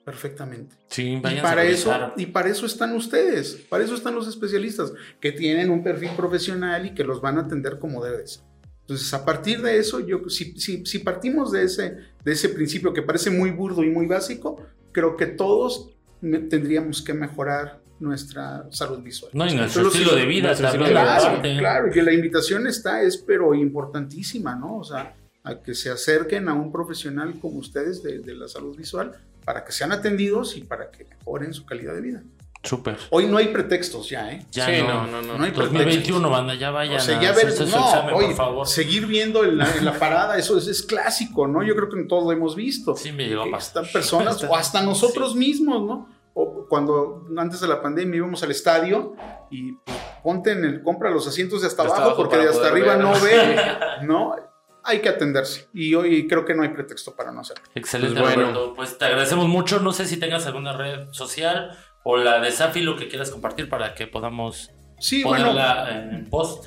perfectamente. Sí, y para eso y para eso están ustedes, para eso están los especialistas que tienen un perfil profesional y que los van a atender como debe ser. Entonces, a partir de eso, yo si, si, si, partimos de ese, de ese principio que parece muy burdo y muy básico, creo que todos tendríamos que mejorar nuestra salud visual. No, y nuestro estilo de vida también. Claro, claro, que la invitación está, es pero importantísima, ¿no? O sea, a que se acerquen a un profesional como ustedes de, de la salud visual para que sean atendidos y para que mejoren su calidad de vida. Súper. Hoy no hay pretextos ya, ¿eh? Ya no, no, no. No, hay 2021, banda, ya vayan. O sea, ya ver, no, por favor. seguir viendo en la, [LAUGHS] parada, eso es, clásico, ¿no? Yo creo que todos lo hemos visto. Sí, me llegó más. Están personas, [LAUGHS] o hasta nosotros mismos, ¿no? O cuando antes de la pandemia íbamos al estadio y pues, ponte en el, compra los asientos de hasta, abajo, porque de hasta arriba no ve, [LAUGHS] ¿no? hay que atenderse. Y hoy creo que no hay pretexto para no hacerlo. Excelente, pues bueno. Pues te agradecemos mucho. No sé si tengas alguna red social o la de Safi, lo que quieras compartir para que podamos sí, ponerla en post.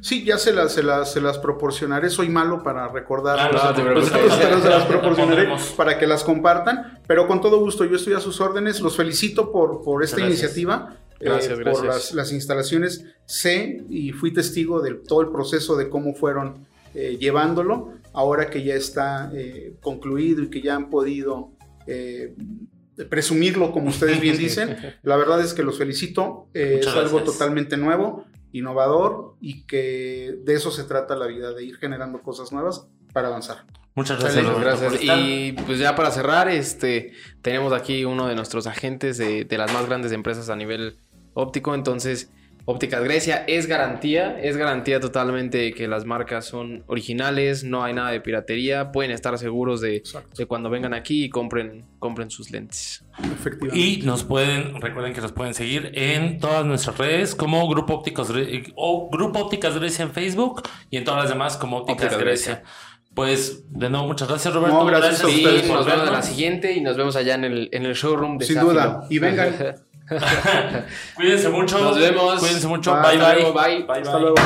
Sí, ya se las, se, las, se las proporcionaré. Soy malo para recordar. Ah, [LAUGHS] se las proporcionaré para que las compartan. Pero con todo gusto, yo estoy a sus órdenes. Los felicito por, por esta iniciativa. Gracias, gracias. Por las, las, instalaciones. Sé y fui testigo de todo el proceso de cómo fueron eh, llevándolo, ahora que ya está eh, concluido y que ya han podido eh, presumirlo, como ustedes bien [LAUGHS] dicen, la verdad es que los felicito, es algo totalmente nuevo, innovador y que de eso se trata la vida, de ir generando cosas nuevas para avanzar. Muchas gracias. gracias. Y pues ya para cerrar, este, tenemos aquí uno de nuestros agentes de, de las más grandes empresas a nivel óptico, entonces Ópticas Grecia es garantía, es garantía totalmente que las marcas son originales, no hay nada de piratería, pueden estar seguros de, de cuando vengan aquí y compren, compren sus lentes. Y nos pueden, recuerden que nos pueden seguir en todas nuestras redes como Grupo Ópticos o Grupo Ópticas Grecia en Facebook y en todas las demás como Ópticas, Grecia. Pues de nuevo, muchas gracias, Roberto. gracias, a ustedes. nos vemos en la siguiente y nos vemos allá en el, en el showroom de Sin duda. Y vengan. [LAUGHS] [LAUGHS] Cuídense mucho. Nos vemos. Cuídense mucho. bye. bye. bye. bye. Hasta luego.